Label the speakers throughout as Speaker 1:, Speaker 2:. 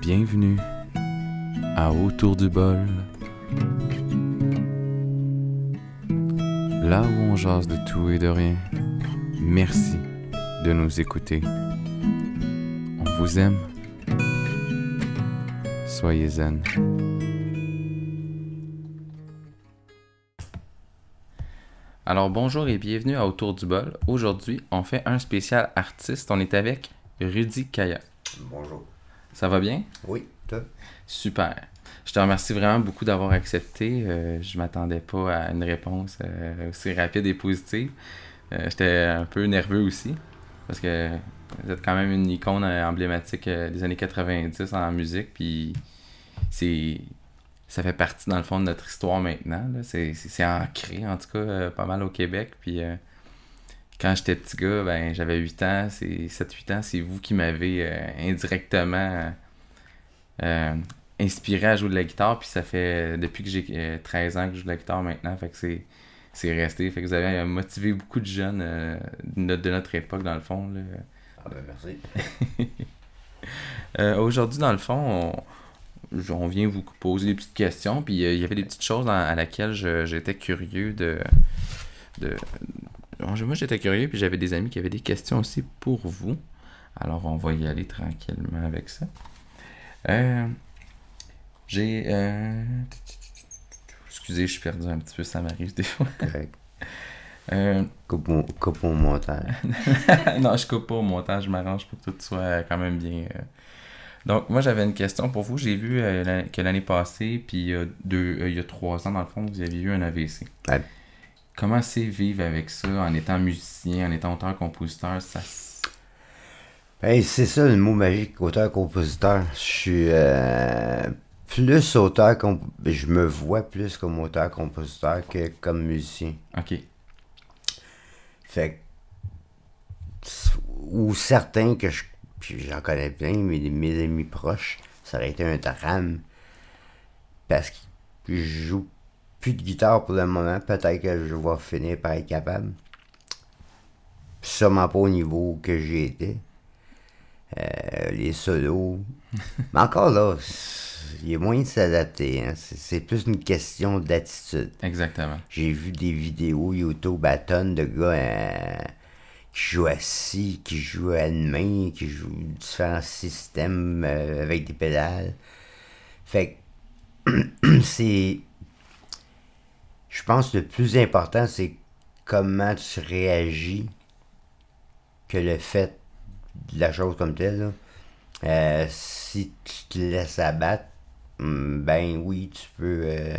Speaker 1: Bienvenue à Autour du bol. Là où on jase de tout et de rien. Merci de nous écouter. On vous aime. Soyez zen. Alors bonjour et bienvenue à Autour du bol. Aujourd'hui, on fait un spécial artiste. On est avec Rudy Kaya. Ça va bien?
Speaker 2: Oui, toi?
Speaker 1: Super. Je te remercie vraiment beaucoup d'avoir accepté. Euh, je m'attendais pas à une réponse euh, aussi rapide et positive. Euh, J'étais un peu nerveux aussi parce que vous êtes quand même une icône euh, emblématique des années 90 en musique. Puis c'est ça fait partie dans le fond de notre histoire maintenant. C'est ancré en tout cas pas mal au Québec. Puis quand j'étais petit gars, ben j'avais 8 ans, c'est 7-8 ans, c'est vous qui m'avez euh, indirectement euh, inspiré à jouer de la guitare. Puis ça fait euh, depuis que j'ai euh, 13 ans que je joue de la guitare maintenant. Fait que c'est c'est resté. Fait que vous avez euh, motivé beaucoup de jeunes euh, de, notre, époque dans le fond. là.
Speaker 2: Ah ben merci.
Speaker 1: Euh, Aujourd'hui, dans le fond, on, on vient vous poser des petites questions. Puis euh, il y avait des petites choses dans- à laquelle je- j'étais curieux de. de moi, j'étais curieux, puis j'avais des amis qui avaient des questions aussi pour vous. Alors, on va y aller tranquillement avec ça. Euh, J'ai. euh, Excusez, je suis perdu un petit peu, ça m'arrive des fois.
Speaker 2: Correct.
Speaker 1: Euh,
Speaker 2: Coupe mon, coupe mon montage.
Speaker 1: non, je coupe pas au montage, je m'arrange pour que tout soit quand même bien. Donc, moi, j'avais une question pour vous. J'ai vu que l'année passée, puis il y, a deux, il y a trois ans, dans le fond, vous aviez eu un AVC.
Speaker 2: Ouais.
Speaker 1: Comment c'est vivre avec ça en étant musicien, en étant auteur-compositeur ça,
Speaker 2: Ben, c'est ça le mot magique, auteur-compositeur. Je suis euh, plus auteur, comp- je me vois plus comme auteur-compositeur que comme musicien.
Speaker 1: Ok.
Speaker 2: Fait que, ou certains que je, puis j'en connais plein, mais mes amis proches, ça aurait été un drame. Parce que je joue plus de guitare pour le moment. Peut-être que je vais finir par être capable. Sûrement pas au niveau que j'ai été. Euh, les solos. mais encore là, il y a moyen de s'adapter. hein. C'est c'est plus une question d'attitude.
Speaker 1: Exactement.
Speaker 2: J'ai vu des vidéos YouTube à tonnes de gars euh, qui jouent assis, qui jouent à une main, qui jouent différents systèmes euh, avec des pédales. Fait que c'est. Je pense que le plus important, c'est comment tu réagis que le fait de la chose comme telle. là. Euh, si tu te laisses abattre, hum, ben oui, tu peux. euh,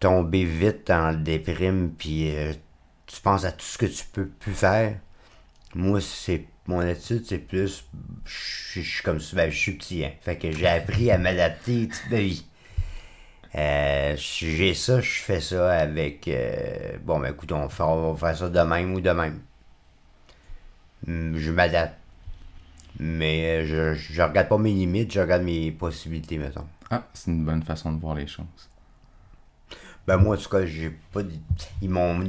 Speaker 2: tomber vite en déprime, puis euh, tu penses à tout ce que tu peux plus faire. Moi, c'est mon attitude, c'est plus. Je suis comme ça, ben, je suis petit, hein. Fait que j'ai appris à m'adapter toute ma vie. Euh, j'ai ça, je fais ça avec. euh, bon, ben écoute, on, fait- on va faire ça de même ou de même. Je m'adapte. Mais euh, je, je regarde pas mes limites, je regarde mes possibilités, mettons.
Speaker 1: Ah, c'est une bonne façon de voir les choses.
Speaker 2: Ben moi, en tout cas, j'ai pas... dit- Ils m'ont...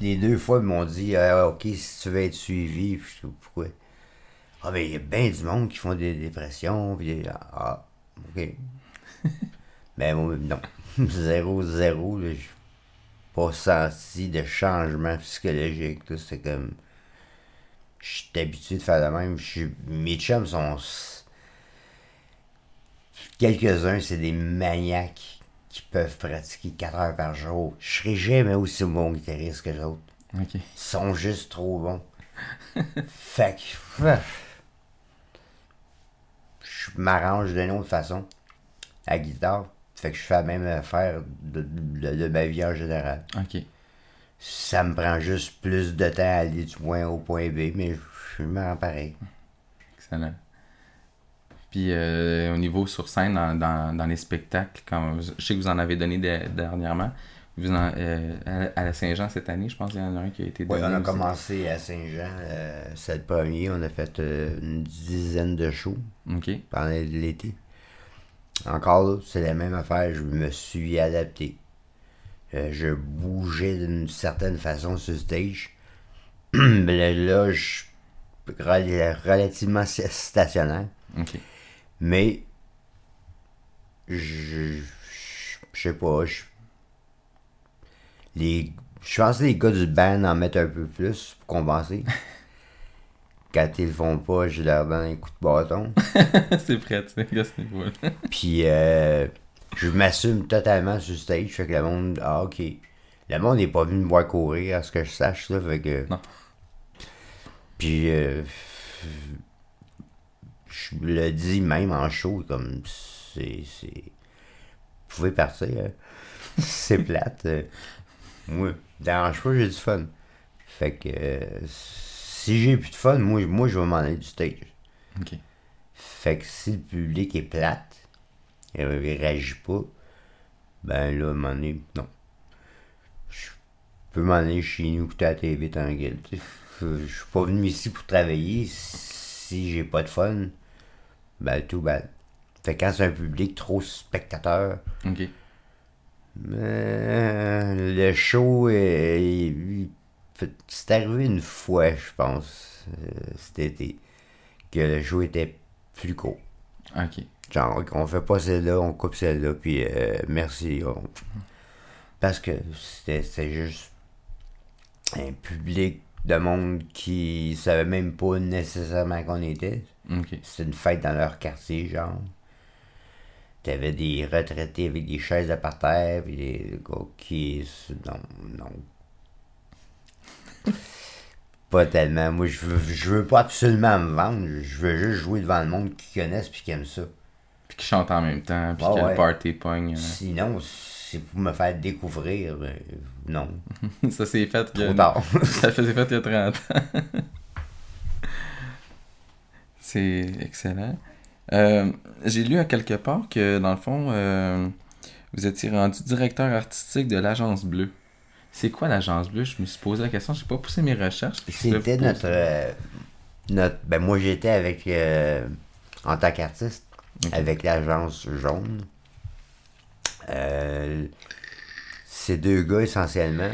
Speaker 2: Les deux fois, ils m'ont dit, Ah, OK, si tu veux être suivi, Puis je sais pas pourquoi. Ah, ben, il y a bien du monde qui font des dépressions, puis des- Ah, OK. ben, moi, non. Zéro, zéro, là, j'ai pas senti de changement psychologique. C'est comme... Je suis habitué de faire de même. Je suis- Mes chums sont... Quelques-uns, c'est des maniaques qui peuvent pratiquer 4 heures par jour. Je serai jamais aussi bon guitariste que les autres.
Speaker 1: Ok.
Speaker 2: Ils sont juste trop bons. fait que. Je m'arrange d'une autre façon. À la guitare. Fait que je fais la même affaire de, de- de ma vie en général.
Speaker 1: Ok.
Speaker 2: Ça me prend juste plus de temps à aller du point A au point B, mais je me rends pareil.
Speaker 1: Excellent. Puis euh, au niveau sur scène, dans, dans, dans les spectacles, quand, je sais que vous en avez donné de- dernièrement. Vous en, euh, à, à la Saint-Jean cette année, je pense qu'il y en a un qui a été
Speaker 2: Oui,
Speaker 1: donné.
Speaker 2: on a
Speaker 1: aussi.
Speaker 2: commencé à Saint-Jean, euh, c'est le premier. On a fait euh, une dizaine de shows
Speaker 1: Ok.
Speaker 2: pendant l'été. Encore c'est la même affaire. Je me suis adapté. Euh, je bougeais d'une certaine façon sur stage. Mais là, je rel- relativement stationnaire. Mais je je- je sais pas. Je, les, je pense que les gars du band en mettent un peu plus pour compenser. Quand ils le font pas, je leur donne un coup de bâton.
Speaker 1: c'est pratique à ce niveau-là.
Speaker 2: Puis euh, je m'assume totalement sur stage. Fait que le monde. Ah ok. Le monde n'est pas venu me voir courir à ce que je sache là. Fait que.
Speaker 1: Non.
Speaker 2: Puis euh, je le dis même en show comme c'est. c'est... Vous pouvez partir. hein. c'est plate. euh. Moi, dérange pas, j'ai du fun. Fait que euh, si j'ai plus de fun, moi, moi je vais m'en aller du stage.
Speaker 1: Ok.
Speaker 2: Fait que si le public est plate, il réagit pas, ben là, moment donné, non. Je peux m'en aller chez nous écouter la TV tranquille. Je suis pas venu ici pour travailler. Si j'ai pas de fun, ben tout bad. Fait que quand c'est un public trop spectateur,
Speaker 1: Ok.
Speaker 2: ben, le show, est- il- c'est arrivé une fois, je pense, euh, cet été, que le show était plus court.
Speaker 1: Ok.
Speaker 2: Genre, on fait pas celle-là, on coupe celle-là, puis euh, merci. on- Parce que c'était juste un public de monde qui savait même pas nécessairement qu'on était.
Speaker 1: Ok.
Speaker 2: C'était une fête dans leur quartier, genre. T'avais des retraités avec des chaises de parterre, puis des gars qui. Non, non. Pas tellement. Moi, je veux, je veux pas absolument me vendre. Je veux juste jouer devant le monde qui connaissent puis qui aime ça.
Speaker 1: Puis qui chante en même temps, puis que
Speaker 2: ouais.
Speaker 1: le party pogne. euh.
Speaker 2: Sinon, c'est pour me faire découvrir. euh, non.
Speaker 1: Ça s'est fait a-
Speaker 2: Trop tard.
Speaker 1: Ça faisait fait il y a 30 ans. C'est excellent. Euh, J'ai lu à quelque part que, dans le fond, euh, vous étiez rendu directeur artistique de l'Agence Bleue. C'est quoi l'Agence Bleue? Je me suis posé la question, j'ai pas poussé mes recherches.
Speaker 2: C'était notre, euh, notre. Ben, moi, j'étais avec. euh, en tant qu'artiste, avec l'agence jaune. Euh, ces deux gars, essentiellement.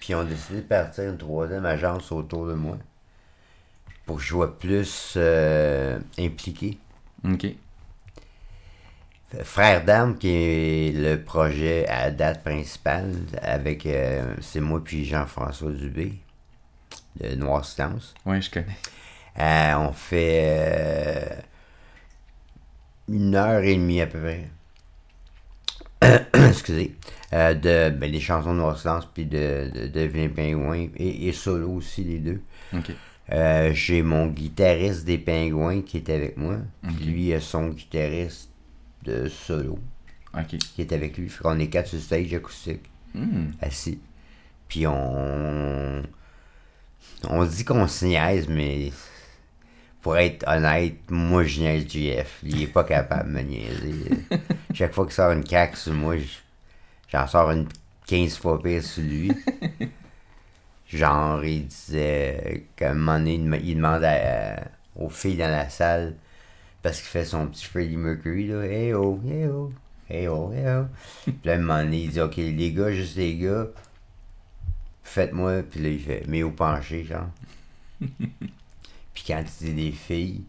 Speaker 2: Puis, ont décidé de partir une troisième agence autour de moi. Pour que je sois plus impliqué.
Speaker 1: Ok.
Speaker 2: Frère d'âme, qui est le projet à date principale, avec. euh, c'est moi puis Jean-François Dubé, de Noir Silence.
Speaker 1: Ouais, je connais.
Speaker 2: Euh, on fait euh, une heure et demie à peu près. Excusez. De ben, les chansons de Noir Silence puis de, de, de Pingouin et, et solo aussi les deux.
Speaker 1: Ok.
Speaker 2: J'ai mon guitariste des Pingouins qui est avec moi. Puis
Speaker 1: Ok.
Speaker 2: lui a son guitariste de solo qui est avec lui. Fait qu'on est quatre sur stage acoustique
Speaker 1: Hmm.
Speaker 2: assis. Puis on. On dit qu'on se niaise, mais. Pour être honnête, moi je niaise JF. Il est pas capable de me niaiser. Chaque fois qu'il sort une caque sur moi, j'en sors une 15 fois pire sur lui. Genre, il disait qu'à un moment donné, il, dem- il demande à- aux filles dans la salle, parce qu'il fait son petit Freddie Mercury, là, hey oh, hey oh, hey oh, hey oh. Puis là, à un moment donné, il dit, ok, les gars, juste les gars, faites-moi, puis là, il fait, mais au penché, genre. puis quand il dit des filles,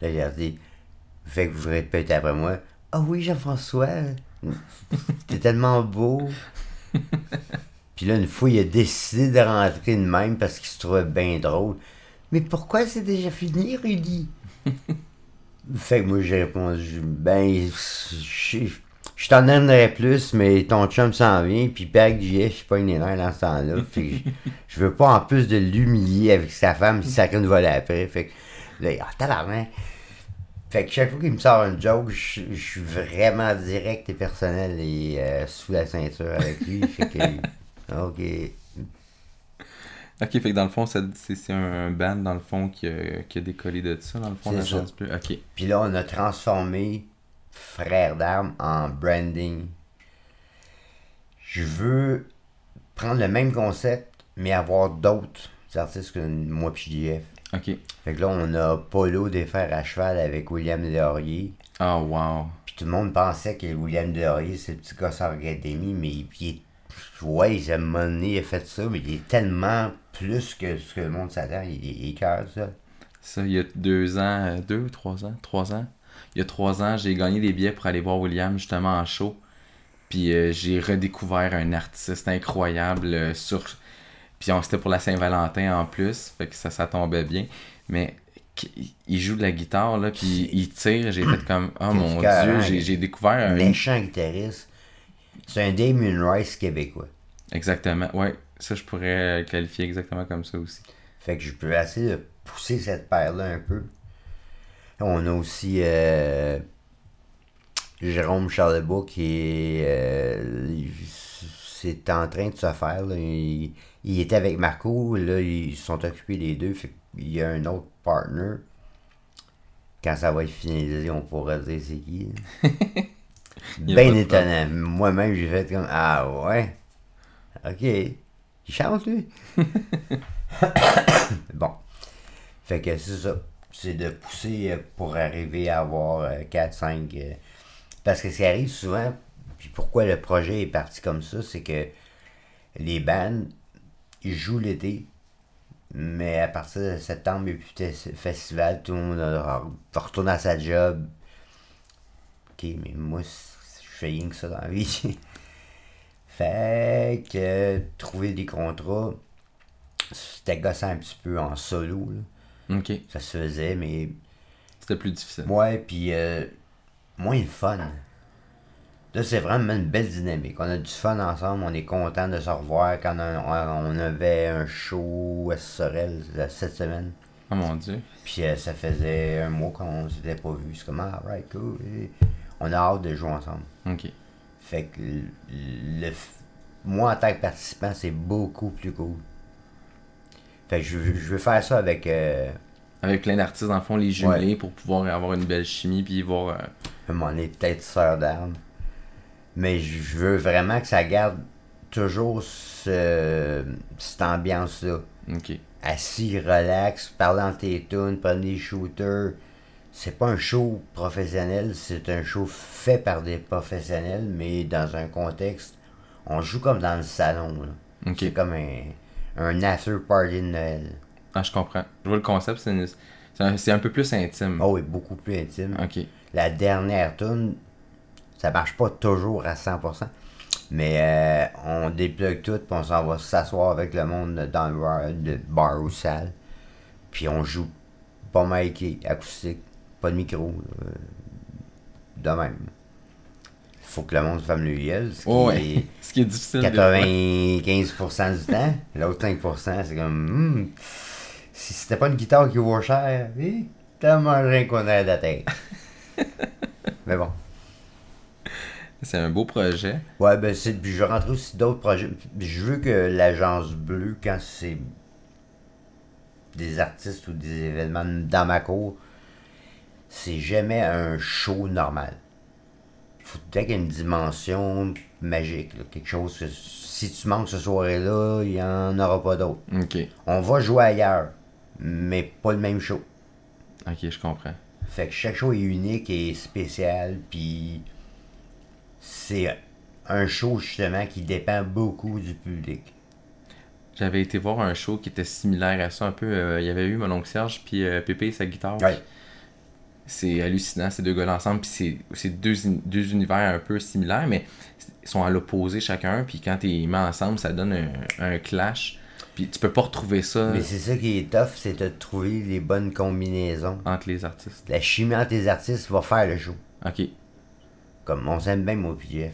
Speaker 2: là, il leur dit, fait que vous répétez après moi, ah oui, Jean-François, t'es tellement beau. Puis là, une fois, il a décidé de rentrer de même parce qu'il se trouvait bien drôle. Mais pourquoi c'est déjà fini, Rudy? Fait que moi, j'ai répondu, ben, je je t'en donnerais plus, mais ton chum s'en vient, puis Père JF, je suis pas une nerfs dans ce temps-là. Fait que je- veux pas en plus de l'humilier avec sa femme, si ça une volée après. Fait que là, ah, tabarnak. Fait que chaque fois qu'il me sort une joke, je, je suis vraiment direct et personnel et euh, sous la ceinture avec lui. fait que, ok.
Speaker 1: Ok, fait que dans le fond, ça- c'est un band, dans le fond, qui a, qui a décollé de ça, dans le fond,
Speaker 2: C'est
Speaker 1: l'Agence Bleue. Ok.
Speaker 2: Puis là, on a transformé Frère d'armes en branding. Je veux prendre le même concept, mais avoir d'autres artistes que moi puis JF.
Speaker 1: Ok.
Speaker 2: Fait que là, on a Polo des Fers à cheval avec William Delaurier.
Speaker 1: Oh, wow.
Speaker 2: Puis tout le monde pensait que William Delaurier, c'est le petit gars sur Académie, mais il il est. Ouais, il a, il a fait ça, mais il est tellement plus que ce que le monde s'attend. Il est écœur, ça.
Speaker 1: Ça, il y a deux ans, euh, deux ou trois ans, trois ans. Il y a trois ans, j'ai gagné des billets pour aller voir William justement en show. Puis euh, j'ai redécouvert un artiste incroyable euh, sur. Puis on c'était pour la Saint-Valentin en plus, fait que ça, ça tombait bien. Mais il joue de la guitare là, puis il tire. J'ai fait comme oh mon dieu, j'ai, j'ai découvert un.
Speaker 2: Méchant guitariste. C'est un Damien Rice québécois.
Speaker 1: Exactement, ouais. Ça, je pourrais le qualifier exactement comme ça aussi.
Speaker 2: Fait que je peux essayer de pousser cette paire-là un peu. On a aussi euh, Jérôme Charlebois qui est. euh, il- c'est en train de se faire. là. Il, il était avec Marco, là, ils sont occupés les deux. Fait qu'il y a un autre partner. Quand ça va être finalisé, on pourra dire c'est qui. Ben
Speaker 1: de
Speaker 2: étonnant. Moi-même, j'ai fait comme Ah ouais? Ok. Il chante, lui? bon. Fait que c'est ça. C'est de pousser euh, pour arriver à avoir 4-5. Parce que ce qui arrive souvent, puis pourquoi le projet est parti comme ça, c'est que les bands, ils jouent l'été, mais à partir de septembre, il n'y a plus de festival, tout le monde retourner à sa job. Ok, mais moi, fais rien que ça dans la vie. fait que trouver des contrats, c'était gossant un petit peu en solo. là.
Speaker 1: Ok,
Speaker 2: Ça se faisait, mais
Speaker 1: c'était plus difficile.
Speaker 2: Ouais, puis euh, moins le fun. Là, c'est vraiment une belle dynamique. On a du fun ensemble, on est content de se revoir quand on, on avait un show à Sorel euh, cette semaine.
Speaker 1: Oh mon dieu.
Speaker 2: Puis euh, ça faisait un mois qu'on s'était pas vu. C'est comme, ah, right, cool. Et On a hâte de jouer ensemble.
Speaker 1: Ok.
Speaker 2: Fait que le, moi, en tant que participant, c'est beaucoup plus cool. Fait que je, veux- je veux faire ça avec. euh,
Speaker 1: Avec plein d'artistes, dans le fond, les jumeler pour pouvoir avoir une belle chimie puis voir. euh,
Speaker 2: moment donné, peut-être sœur d'armes. Mais je veux vraiment que ça garde toujours ce- cette ambiance-là.
Speaker 1: Ok.
Speaker 2: Assis, relax, parlant tes tunes, prendre des shooters. C'est pas un show professionnel, c'est un show fait par des professionnels, mais dans un contexte, on joue comme dans le salon. là. C'est comme un, un after party de Noël.
Speaker 1: Ah, je comprends. Je vois le concept, c'est une- c'est un, c'est un peu plus intime.
Speaker 2: Oh, et beaucoup plus intime. La dernière tune, ça marche pas toujours à 100%. Mais euh, on déplugue tout, puis on s'en va s'asseoir avec le monde dans le bar, le bar ou salle. Puis on joue pas miké, acoustique, pas de micro. euh, de même. Faut que le monde se familiarise. Ce qui
Speaker 1: Oh, ouais. Ce qui est difficile. des fois.
Speaker 2: 95% du temps. L'autre 5%, c'est comme. hmm, si c'était pas une guitare qui vaut cher, eh, t'as mangé un coin de la tête. Mais bon.
Speaker 1: C'est un beau projet.
Speaker 2: Ouais, ben c'est. Puis je rentre aussi d'autres projets. Je veux que l'agence bleue, quand c'est des artistes ou des événements dans ma cour, c'est jamais un show normal. Il faut peut-être qu'il y ait une dimension magique, là, quelque chose que si tu manques ce soirée-là, il n'y en aura pas d'autre.
Speaker 1: Ok.
Speaker 2: On va jouer ailleurs, mais pas le même show.
Speaker 1: Ok, je comprends.
Speaker 2: Fait que chaque show est unique et spécial, puis c'est un show justement qui dépend beaucoup du public.
Speaker 1: J'avais été voir un show qui était similaire à ça un peu. euh, Il y avait eu mon oncle Serge puis euh, Pépé et sa guitare.
Speaker 2: Ouais.
Speaker 1: C'est hallucinant ces deux gars ensemble. Puis c'est- c'est deux, deux univers un peu similaires, mais ils sont à l'opposé chacun. Puis quand tu les mets ensemble, ça donne un, un clash. Puis tu peux pas retrouver ça
Speaker 2: Mais c'est ça qui est tough, c'est de trouver les bonnes combinaisons.
Speaker 1: entre les artistes.
Speaker 2: La chimie entre les artistes va faire le show.
Speaker 1: Ok.
Speaker 2: Comme on s'aime bien, moi puis Jeff.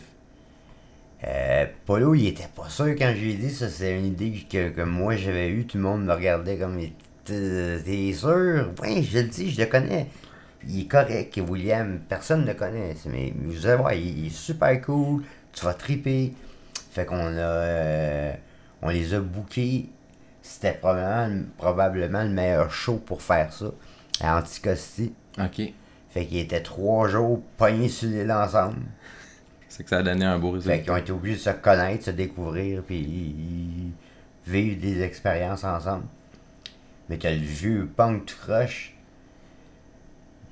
Speaker 2: Euh, Polo, il était pas sûr quand j'ai dit ça. C'est une idée que, que moi j'avais eue. Tout le monde me regardait comme T'es t'es sûr Oui, je le dis, je le connais. Il est correct, William. Personne ne le connaît. Mais vous allez voir, il, il est super cool. Tu vas triper. Fait qu'on a. euh, on les a bookés. C'était probablement, probablement le meilleur show pour faire ça. À Anticosti.
Speaker 1: Ok.
Speaker 2: Fait qu'ils étaient trois jours pognés sur l'île ensemble.
Speaker 1: C'est que ça a donné un beau
Speaker 2: Fait
Speaker 1: résultat.
Speaker 2: qu'ils ont été obligés de se connaître, se découvrir, puis ils- vivre des expériences ensemble. Mais t'as le vieux punk croche.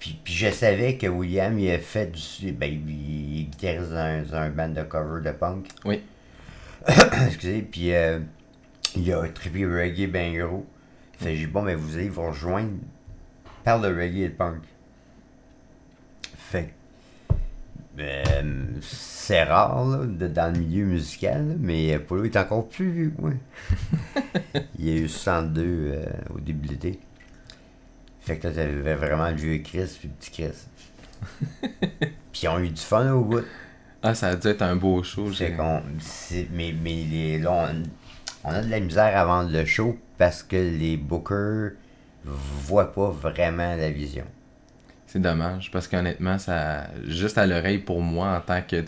Speaker 2: Puis, puis je savais que William, il a fait du. Ben, il est guitariste dans un, band de cover de punk.
Speaker 1: Oui.
Speaker 2: Excusez, puis euh, il a trippé reggae ben gros. Fait que j'ai dit, bon, ben vous allez vous rejoindre parle de reggae et de punk. Fait euh, c'est rare là, de- dans le milieu musical, mais Polo est encore plus vieux moi. Il y a eu 62 euh, au début de l'été. Fait que là, t'avais vraiment le vieux Chris puis le petit Chris. puis ils ont eu du fun au bout.
Speaker 1: Ah, ça a dû être un beau show.
Speaker 2: C'est qu'on. Mais, mais les- là, on, on a de la misère à vendre le show parce que les bookers voient pas vraiment la vision.
Speaker 1: C'est dommage parce qu'honnêtement, ça juste à l'oreille pour moi en tant que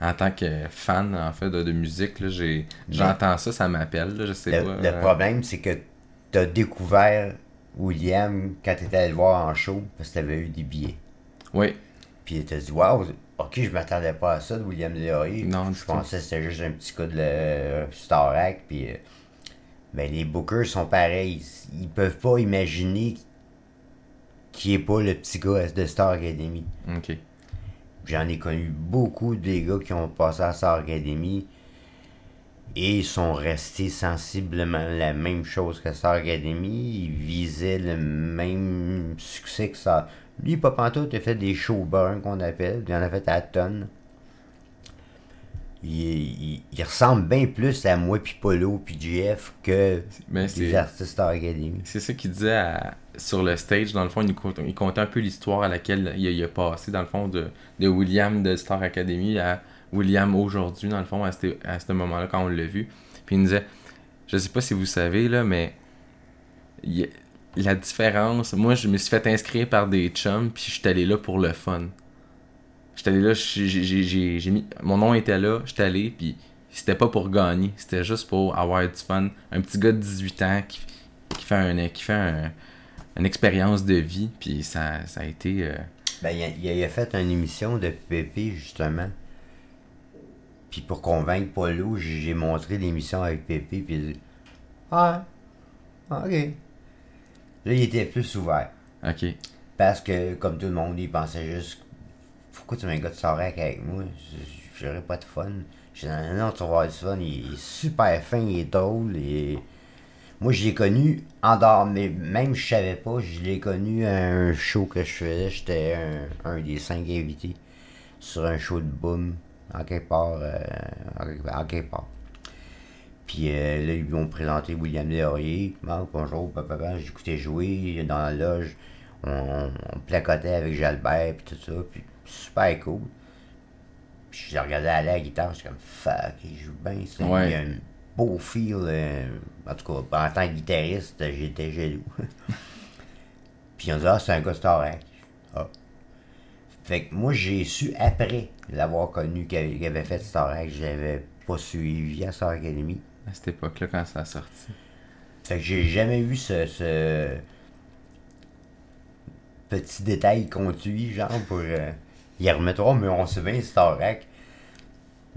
Speaker 1: en tant que fan en fait de, de musique, j'entends ça, ça m'appelle, je sais
Speaker 2: Le,
Speaker 1: pas.
Speaker 2: le
Speaker 1: euh,
Speaker 2: problème, c'est que t'as découvert William quand t'étais allé le voir en show parce que t'avais eu des billets.
Speaker 1: Oui,
Speaker 2: Puis t'as dit, waouh, ok, je m'attendais pas à ça de William Léory.
Speaker 1: Non,
Speaker 2: je pensais que c'était juste un petit coup de le Starac. Puis, euh, ben, les bookers sont pareils. Ils peuvent pas imaginer qui est pas le petit gars de Star Academy.
Speaker 1: ok.
Speaker 2: J'en ai connu beaucoup des gars qui ont passé à Star Academy et ils sont restés sensiblement la même chose que Star Academy. Ils visaient le même succès que ça. Lui, il a fait des show burn qu'on appelle. Il en a fait à tonnes. Il, il- il ressemble bien plus à moi, puis Polo, puis GF que les artistes Star Academy.
Speaker 1: c'est ça qu'il disait à- sur le stage, dans le fond, il, il comptait un peu l'histoire à laquelle il a, il a passé, dans le fond, de, de William de Star Academy à William aujourd'hui, dans le fond, à ce, moment-là, quand on l'a vu. Puis il nous disait, je sais pas si vous savez, là, mais la différence, moi, je me suis fait inscrire par des chums, puis je suis allé là pour le fun. J'étais allé là, j'ai- mis, mon nom était là, j'étais allé, puis c'était pas pour gagner, c'était juste pour avoir du fun. Un petit gars de 18 ans qui, qui fait, un, qui fait un- une expérience de vie, puis ça, ça a été... euh,
Speaker 2: Ben, il a- il a fait une émission de Pépé, justement. Puis pour convaincre Paulo, j'ai montré l'émission avec Pépé, puis il a dit Ah, ok. Là, il était plus ouvert.
Speaker 1: ok.
Speaker 2: Parce que, comme tout le monde, il pensait juste Pourquoi tu mets un gars de Sorac avec moi? Je- J'aurais pas de fun. J'ai dit Non, non, tu vas avoir du fun. Il est super fin, il est drôle. Et... Moi, je l'ai connu en dehors, mais même je savais pas, je l'ai connu à un show que je faisais. J'étais un, un des cinq invités sur un show de boom, en quelque part. euh, en, quelque, en quelque part. Puis euh, là, ils m'ont présenté William Laurier. Marc, bonjour, papa, j'écoutais jouer dans la loge. On, on placotait avec Jalbert, puis tout ça. Puis super cool. Puis je regardais aller à la guitare, j'étais comme fuck, il joue bien.
Speaker 1: Ouais.
Speaker 2: Il a un beau feel. euh, en tout cas, en tant que guitariste, j'étais jaloux. puis ont dit, ah, c'est un gars Starac. Ah. Fait que moi, j'ai su après l'avoir connu qu'il avait, fait Starac. J'avais pas suivi à Star Academy.
Speaker 1: À cette époque-là, quand ça a sorti.
Speaker 2: Fait que j'ai jamais eu ce, ce petit détail conduit, genre pour euh, y remettre. Mais on sait bien Starac.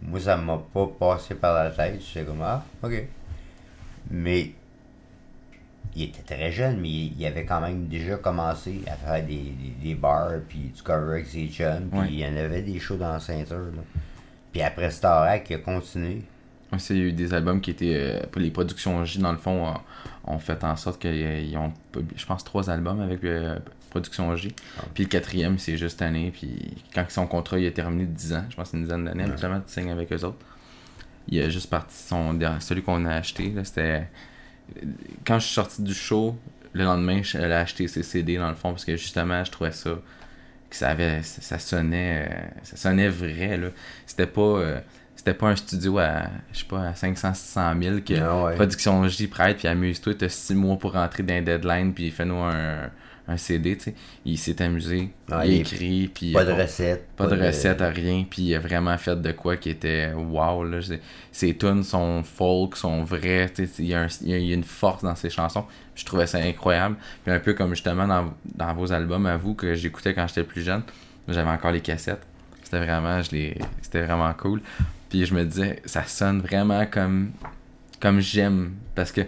Speaker 2: Moi, ça m'a pas passé par la tête. J'étais comme, ah, ok. Mais il était très jeune, mais il, avait quand même déjà commencé à faire des, des, des bars, puis du cover avec ses chums, puis
Speaker 1: Ouais.
Speaker 2: il y en avait des shows dans la ceinture. Là. Puis après Starac, il a continué.
Speaker 1: Y a eu des albums qui étaient. euh, les productions J, dans le fond, ont, ont fait en sorte qu'ils ont, pub- je pense, trois albums avec euh, Production J.
Speaker 2: Ah.
Speaker 1: Puis le quatrième, c'est juste année. Puis quand son contrat il a terminé de 10 ans, je pense que c'est une dizaine d'années, habituellement, tu signes avec eux autres. Il a juste parti son celui qu'on a acheté. là, C'était. Quand je suis sorti du show, le lendemain, je- elle a acheté ses CD dans le fond, parce que justement, je trouvais ça. que ça avait. ça, ça sonnait. euh, ça sonnait vrai, là. C'était pas. euh, c'était pas un studio à, je sais pas, à 500, 600 000 que
Speaker 2: Ah ouais.
Speaker 1: Production J prête, puis amuse-toi, t'as 6 mois pour rentrer dans un deadline, puis fais-nous un, un CD, tu sais. Il s'est amusé,
Speaker 2: Ah,
Speaker 1: il écrit, puis
Speaker 2: Pas de
Speaker 1: a
Speaker 2: recette.
Speaker 1: pas de recette, rien, puis il a vraiment fait de quoi qui était wow, là. Ses tunes sont folk, sont vraies, tu sais, il y, a un- il y a il y a une force dans ses chansons. Je trouvais ça incroyable. Puis un peu comme justement dans, dans vos albums à vous que j'écoutais quand j'étais plus jeune, j'avais encore les cassettes. C'était vraiment, je les, c'était vraiment cool. Puis je me disais, ça sonne vraiment comme, comme j'aime, parce que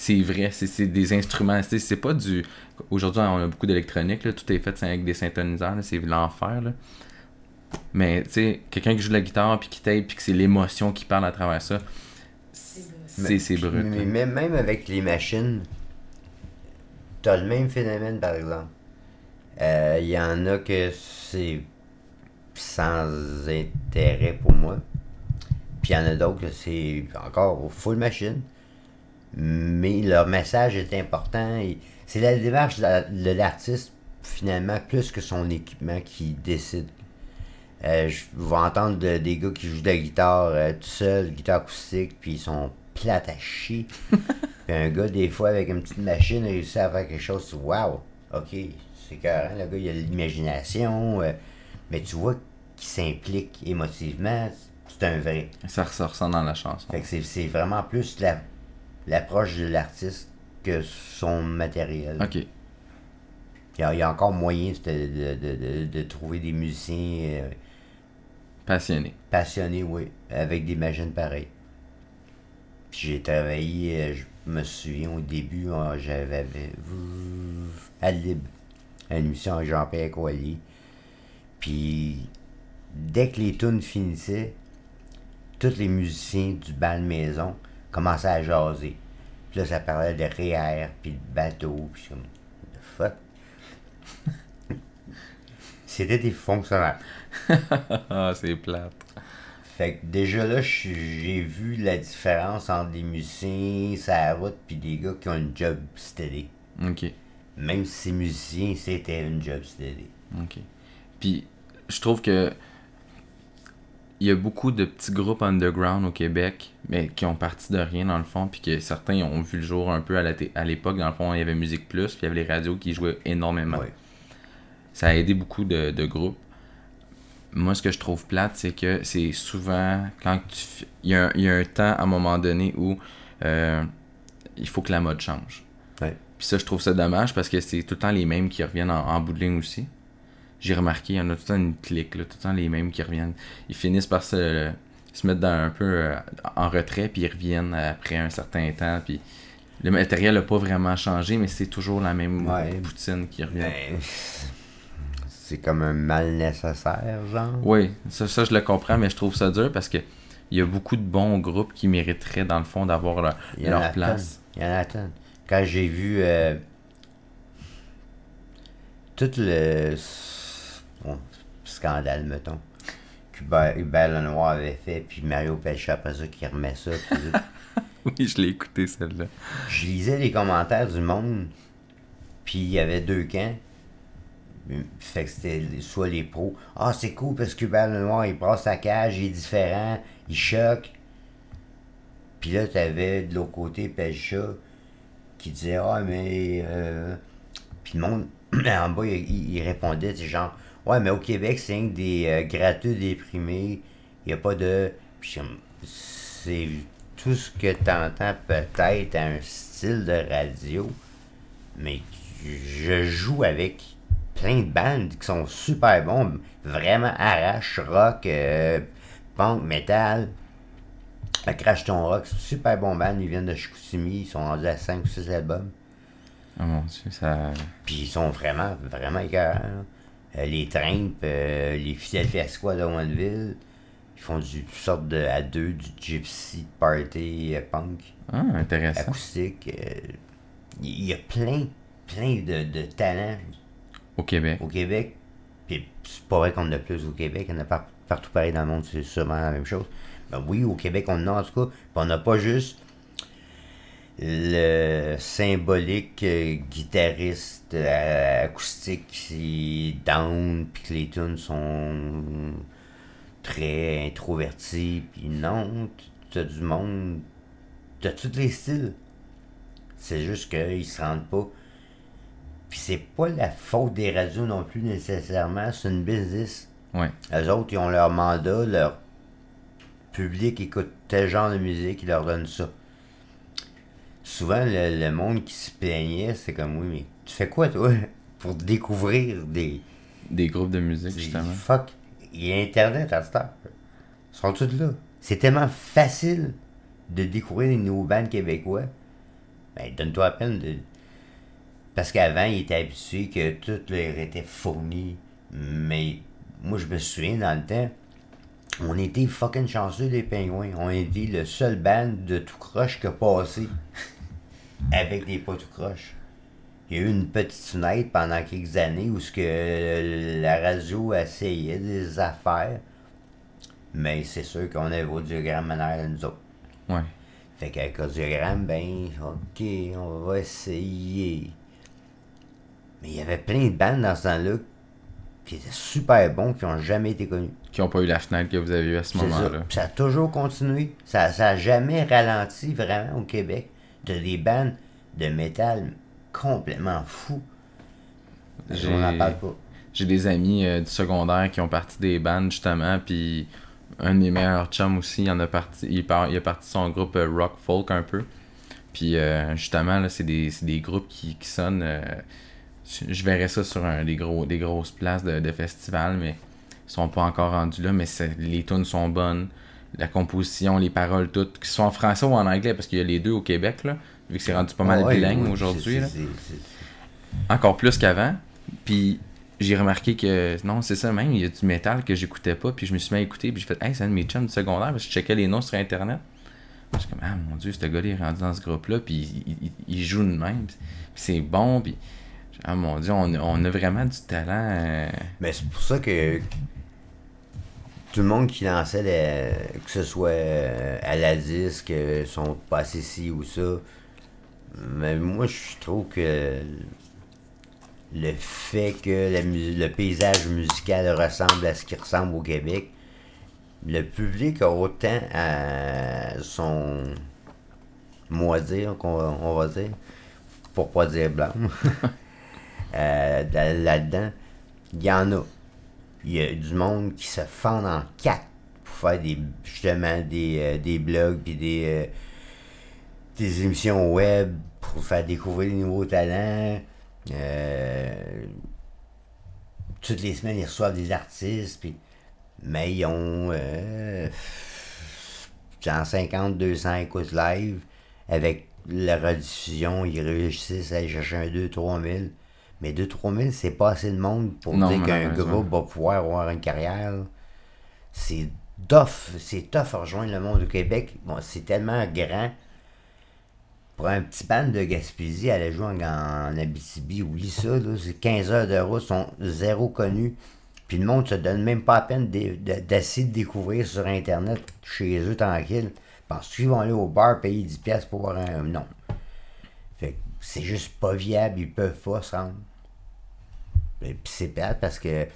Speaker 1: c'est vrai, c'est c'est des instruments, c'est c'est pas du... Aujourd'hui, on a beaucoup d'électronique, là, tout est fait avec des syntoniseurs, là, c'est l'enfer, là. Mais, tu sais, quelqu'un qui joue de la guitare, puis qui tape, puis que c'est l'émotion qui parle à travers ça, c'est c'est brut.
Speaker 2: Mais même, avec les machines, t'as le même phénomène par exemple. Euh, Il y en a que c'est sans intérêt pour moi. Puis il y en a d'autres que c'est encore full machine. Mais leur message est important. et C'est la démarche de la- de l'artiste, finalement, plus que son équipement qui décide. Euh, je vais entendre de- des gars qui jouent de la guitare euh, tout seul, guitare acoustique, puis ils sont plates à chier. puis un gars, des fois, avec une petite machine, réussit à faire quelque chose, tu wow, ok, c'est carré, le gars, il a de l'imagination, euh, mais tu vois qu'il s'implique émotivement, c'est un vrai.
Speaker 1: Ça ressort ça dans la chanson.
Speaker 2: Fait que c'est vraiment plus la- l'approche de l'artiste que son matériel.
Speaker 1: Ok.
Speaker 2: Il y, a, il y a encore moyen de, de- de- de- trouver des musiciens euh,
Speaker 1: Passionné.
Speaker 2: passionnés, oui, avec des machines pareilles. Puis j'ai travaillé, euh, je me souviens au début, euh, j'avais à Lib, une émission avec Jean-Pierre Coallier. Puis dès que les tunes finissaient, tous les musiciens du bal maison commençaient à jaser. Puis là, ça parlait de REER, puis de bateau, puis je suis comme, the fuck? C'était des fonctionnaires.
Speaker 1: ah, c'est plate.
Speaker 2: Fait que déjà là, j'ai vu la différence entre des musiciens sur la route puis des gars qui ont une job steady.
Speaker 1: Ok.
Speaker 2: Même si ces musiciens, c'était une job steady.
Speaker 1: Ok. Puis, je trouve que il y a beaucoup de petits groupes underground au Québec, mais qui ont parti de rien dans le fond, puis que certains ont vu le jour un peu à l'époque. Dans le fond, il y avait Musique Plus, puis il y avait les radios qui jouaient énormément.
Speaker 2: Ouais.
Speaker 1: Ça a aidé beaucoup de, de groupes. Moi, ce que je trouve plate, c'est que c'est souvent quand tu. Il y, a un- il y a un temps à un moment donné où euh, il faut que la mode change.
Speaker 2: Ouais.
Speaker 1: Puis ça, je trouve ça dommage parce que c'est tout le temps les mêmes qui reviennent en, en bout de ligne aussi. J'ai remarqué, il y en a tout le temps une clique, là, tout le temps les mêmes qui reviennent. Ils finissent par se, se mettre dans un peu euh, en retrait, puis ils reviennent après un certain temps. Puis le matériel n'a pas vraiment changé, mais c'est toujours la même
Speaker 2: Ouais.
Speaker 1: poutine qui revient.
Speaker 2: Ben, c'est comme un mal nécessaire, genre.
Speaker 1: Oui, ça, ça je le comprends, mais je trouve ça dur parce que il y a beaucoup de bons groupes qui mériteraient, dans le fond, d'avoir leur,
Speaker 2: Il y en a
Speaker 1: leur place.
Speaker 2: tonne. Il y en a tonne. Quand j'ai vu euh, tout le scandale, mettons, qu'Hubert Hubert Lenoir avait fait, puis Mario Pelcha après ça qui remet ça.
Speaker 1: Oui, je l'ai écouté celle-là.
Speaker 2: je lisais les commentaires du monde, puis il y avait deux camps. Fait que c'était soit les pros. Ah, c'est cool parce que Hubert Lenoir, il brasse sa cage, il est différent, il choque. Puis là, t'avais de l'autre côté Pelcha qui disait Ah, mais. Euh... Puis le monde, en bas, il, il- il répondait, c'est genre Ouais, mais au Québec, c'est rien que des euh, gratteux déprimés. Il n'y a pas de. C'est tout ce que t'entends peut-être à un style de radio. Mais je joue avec plein de bandes qui sont super bons, vraiment arrache, rock, euh, punk, metal. Crash Ton Rock, super bon band, ils viennent de Chicoutimi, ils sont rendus à 5 ou 6 albums.
Speaker 1: Oh mon dieu, ça.
Speaker 2: Puis ils sont vraiment, vraiment écœurants. Euh, les Trimp, euh, les Fidel Fiasco de Owenville, ils font du sorte de à deux du gypsy party euh, punk
Speaker 1: Ah, intéressant.
Speaker 2: acoustique. Il y a plein, plein de, de talents
Speaker 1: Au Québec.
Speaker 2: au Québec. Puis c'est pas vrai qu'on en a plus au Québec, il y en a par- partout pareil dans le monde, c'est sûrement la même chose. Ben oui, au Québec, on en a en tout cas. Puis on n'a pas juste le symbolique euh, guitariste euh, acoustique qui down, puis que les tunes sont très introvertis. Puis non, t'as du monde, t'as tous les styles. C'est juste qu'ils se rendent pas. Puis c'est pas la faute des radios non plus nécessairement, c'est une business.
Speaker 1: Ouais.
Speaker 2: Eux autres, ils ont leur mandat, leur public écoute tel genre de musique, ils leur donnent ça. Souvent, le, le monde qui se plaignait, c'est comme, oui, mais tu fais quoi, toi, pour découvrir des...
Speaker 1: Des groupes de musique, justement.
Speaker 2: fuck, il y a Internet à cette heure. Ils sont tous là. C'est tellement facile de découvrir des nouveaux bands québécois. Ben, donne-toi la peine de... Parce qu'avant, il était habitué que tout leur était fourni. Mais moi, je me souviens, dans le temps, on était fucking chanceux des pingouins. On était le seul band de tout croche qui a passé avec des pas tout croche. il y a eu une petite fenêtre pendant quelques années où ce que la radio essayait des affaires. Mais c'est sûr qu'on avait en arrière de nous autres.
Speaker 1: Ouais.
Speaker 2: Fait qu'avec audiogramme, ben, ok, on va essayer. Mais il y avait plein de bandes dans ce temps-là qui étaient super bons, qui n'ont jamais été connus.
Speaker 1: Qui n'ont pas eu la fenêtre que vous avez eue à ce
Speaker 2: ça.
Speaker 1: moment-là.
Speaker 2: Ça a toujours continué. Ça n'a jamais ralenti vraiment au Québec. De des bandes de métal complètement fous.
Speaker 1: J'ai-
Speaker 2: On n'en parle pas.
Speaker 1: J'ai des amis euh, du secondaire qui ont parti des bandes justement, puis un de mes meilleurs chums aussi, il en a parti, il, par- il a parti son groupe euh, rock folk un peu. Puis euh, justement là, c'est des, des groupes qui, qui sonnent. euh, je verrais ça sur un, des gros des grosses places de, de festivals, mais ils sont pas encore rendus là. Mais les tunes sont bonnes, la composition, les paroles toutes, qui sont en français ou en anglais parce qu'il y a les deux au Québec là, vu que c'est rendu pas mal
Speaker 2: ouais,
Speaker 1: bilingue aujourd'hui. encore plus qu'avant. Puis j'ai remarqué que non, c'est ça même, il y a du métal que j'écoutais pas, puis je me suis mis à écouter, puis j'ai fait hey, c'est un de mes chums du secondaire, parce que je checkais les noms sur internet. Suis comme ah mon dieu, ce gars-là est rendu dans ce groupe-là, puis il, il- il joue de même, puis c'est bon, puis ah mon dieu, on, a- on a vraiment du talent. euh,
Speaker 2: Mais c'est pour ça que tout le monde qui lançait, que ce soit euh, à la disque, euh, sont passés ci ou ça. Mais moi, je trouve que le fait que le paysage musical ressemble à ce qui ressemble au Québec, le public a autant à son mot à dire, qu'on on va dire, pour pas dire blanc, euh, dans- là-dedans. Il y en a. Il y a du monde qui se fend en quatre pour faire des justement des, euh, des blogs puis des, euh, des émissions web pour faire découvrir des nouveaux talents. Euh, toutes les semaines, ils reçoivent des artistes. Puis, mais ils ont euh, 150, 200 écoutes live. Avec la rediffusion, ils réussissent à aller chercher un 2 3 000. Mais 2 3 000, c'est pas assez de monde pour
Speaker 1: Non,
Speaker 2: dire qu'un groupe va pouvoir avoir une carrière. C'est tough. C'est tough à rejoindre le monde du Québec. Bon, c'est tellement grand. Pour un petit band de Gaspésie, aller jouer en, en Abitibi, oublie ça, c'est 15 heures de route, sont zéro connus. Puis le monde se donne même pas la peine de- de- d'essayer de découvrir sur Internet chez eux tranquille. Parce qu'ils vont aller au bar payer 10$ piastres pour voir un. Non. Fait que c'est juste pas viable, ils peuvent pas se rendre. Puis c'est plate parce que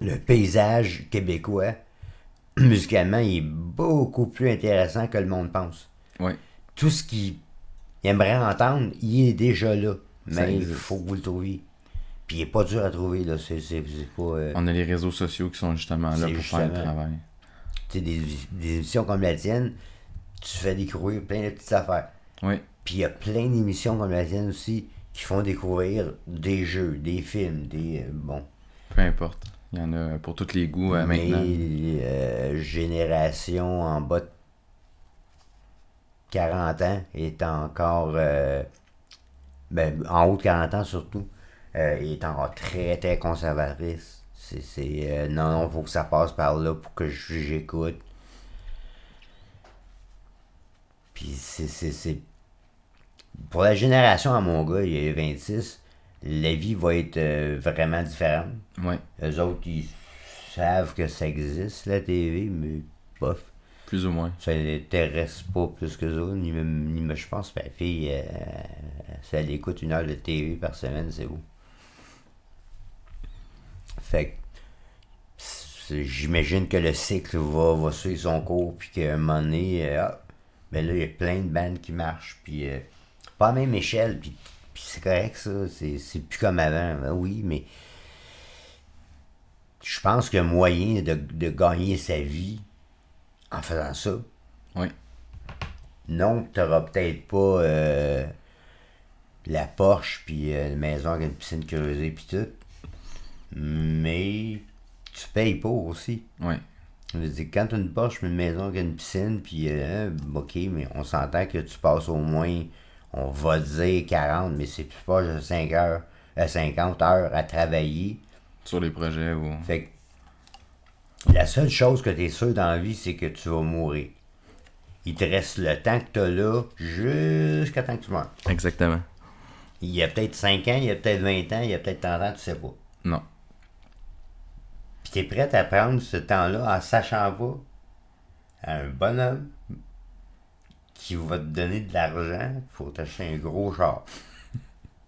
Speaker 2: le paysage québécois, musicalement, il est beaucoup plus intéressant que le monde pense
Speaker 1: Ouais.
Speaker 2: tout ce qu'il aimerait entendre, il est déjà là. Mais il faut que vous le trouviez. Puis il est pas dur à trouver, là. Pas. euh,
Speaker 1: On a les réseaux sociaux qui sont justement là pour faire le travail.
Speaker 2: tu sais, des, des émissions comme la tienne, tu fais découvrir plein de petites affaires.
Speaker 1: Oui.
Speaker 2: Puis il y a plein d'émissions comme la tienne aussi qui font découvrir des jeux, des films, des. euh, bon.
Speaker 1: Peu importe. Il y en a pour tous les goûts euh,
Speaker 2: mais
Speaker 1: maintenant.
Speaker 2: euh, génération en bas de 40 ans est encore. euh, ben, en haut de 40 ans surtout, est encore très très conservatrice. C'est. non, non, faut que ça passe par là pour que j'écoute. Puis c'est. Pour la génération à mon gars, il y a 26, la vie va être euh, vraiment différente.
Speaker 1: Ouais.
Speaker 2: Eux autres, ils savent que ça existe, la TV, mais bof.
Speaker 1: Plus ou moins.
Speaker 2: Ça les intéresse pas plus que ça. Ni même, ni je pense que ma fille, euh, si elle écoute une heure de TV par semaine, c'est beau. Fait que j'imagine que le cycle va, va suivre son cours, puis qu'à un moment donné, euh, ah, ben là, il y a plein de bandes qui marchent, puis euh, pas à la même échelle, puis, puis c'est correct ça, c'est c'est plus comme avant, ben oui, mais je pense qu'il y a moyen de, de gagner sa vie en faisant ça.
Speaker 1: Oui.
Speaker 2: Non, tu n'auras peut-être pas euh, la Porsche puis euh, une maison avec une piscine creusée puis tout. Mais tu payes pour aussi.
Speaker 1: Oui.
Speaker 2: Je veux dire, quand tu as une Porsche une maison avec une piscine, puis euh, ok, mais on s'entend que tu passes au moins, on va dire 40, mais c'est plus proche de 5 heures, euh, 50 heures à travailler.
Speaker 1: Sur les projets ou.
Speaker 2: Fait que la seule chose que tu es sûr dans la vie, c'est que tu vas mourir. Il te reste le temps que tu as là jusqu'à temps que tu meurs.
Speaker 1: Exactement.
Speaker 2: Il y a peut-être 5 ans, il y a peut-être 20 ans, il y a peut-être 30 ans, tu sais pas.
Speaker 1: Non.
Speaker 2: Puis t'es prêt à prendre ce temps-là en sachant pas à un bonhomme qui va te donner de l'argent, faut t'acheter un gros char.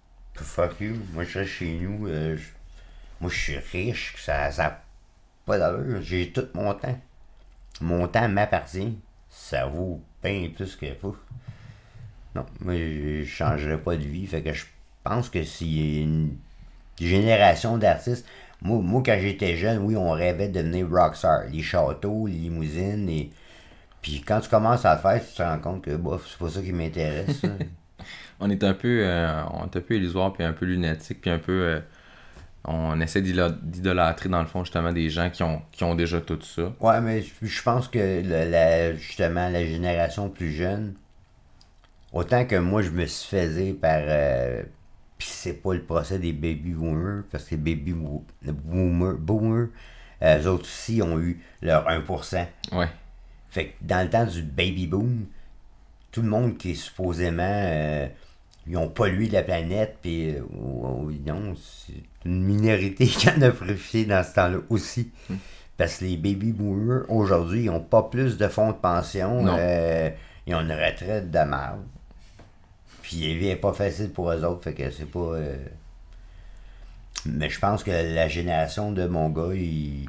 Speaker 2: Fuck you, moi je suis chez nous, euh, je- moi je suis riche, ça ça a pas d'allure, j'ai tout mon temps. Mon temps m'appartient, ça vaut bien plus que pouf. Non, moi je changerais pas de vie, fait que je pense que s'il y a une génération d'artistes, moi, moi quand j'étais jeune, oui, on rêvait de devenir rockstar, les châteaux, les limousines, et... puis quand tu commences à le faire, tu te rends compte que bof, c'est pas ça qui m'intéresse.
Speaker 1: On est un peu, euh, on est un peu illusoire, puis un peu lunatique, puis un peu. euh, on essaie d'idolâtrer, dans le fond, justement, des gens qui ont, qui ont déjà tout ça.
Speaker 2: Ouais, mais je pense que le- la, justement, la génération plus jeune, autant que moi, je me suis faisé par. euh, Puis c'est pas le procès des baby boomers, parce que les baby bo- boomers, boomers eux autres aussi ont eu leur 1%.
Speaker 1: Ouais.
Speaker 2: Fait que dans le temps du baby boom, tout le monde qui est supposément. euh, ils ont pollué la planète, puis euh, non, c'est une minorité qui en a profité dans ce temps-là aussi. Parce que les baby boomers, aujourd'hui, ils n'ont pas plus de fonds de pension. Euh, ils ont une retraite de merde. Puis il vient pas facile pour eux autres, fait que c'est pas. euh, Mais je pense que la génération de mon gars, ils,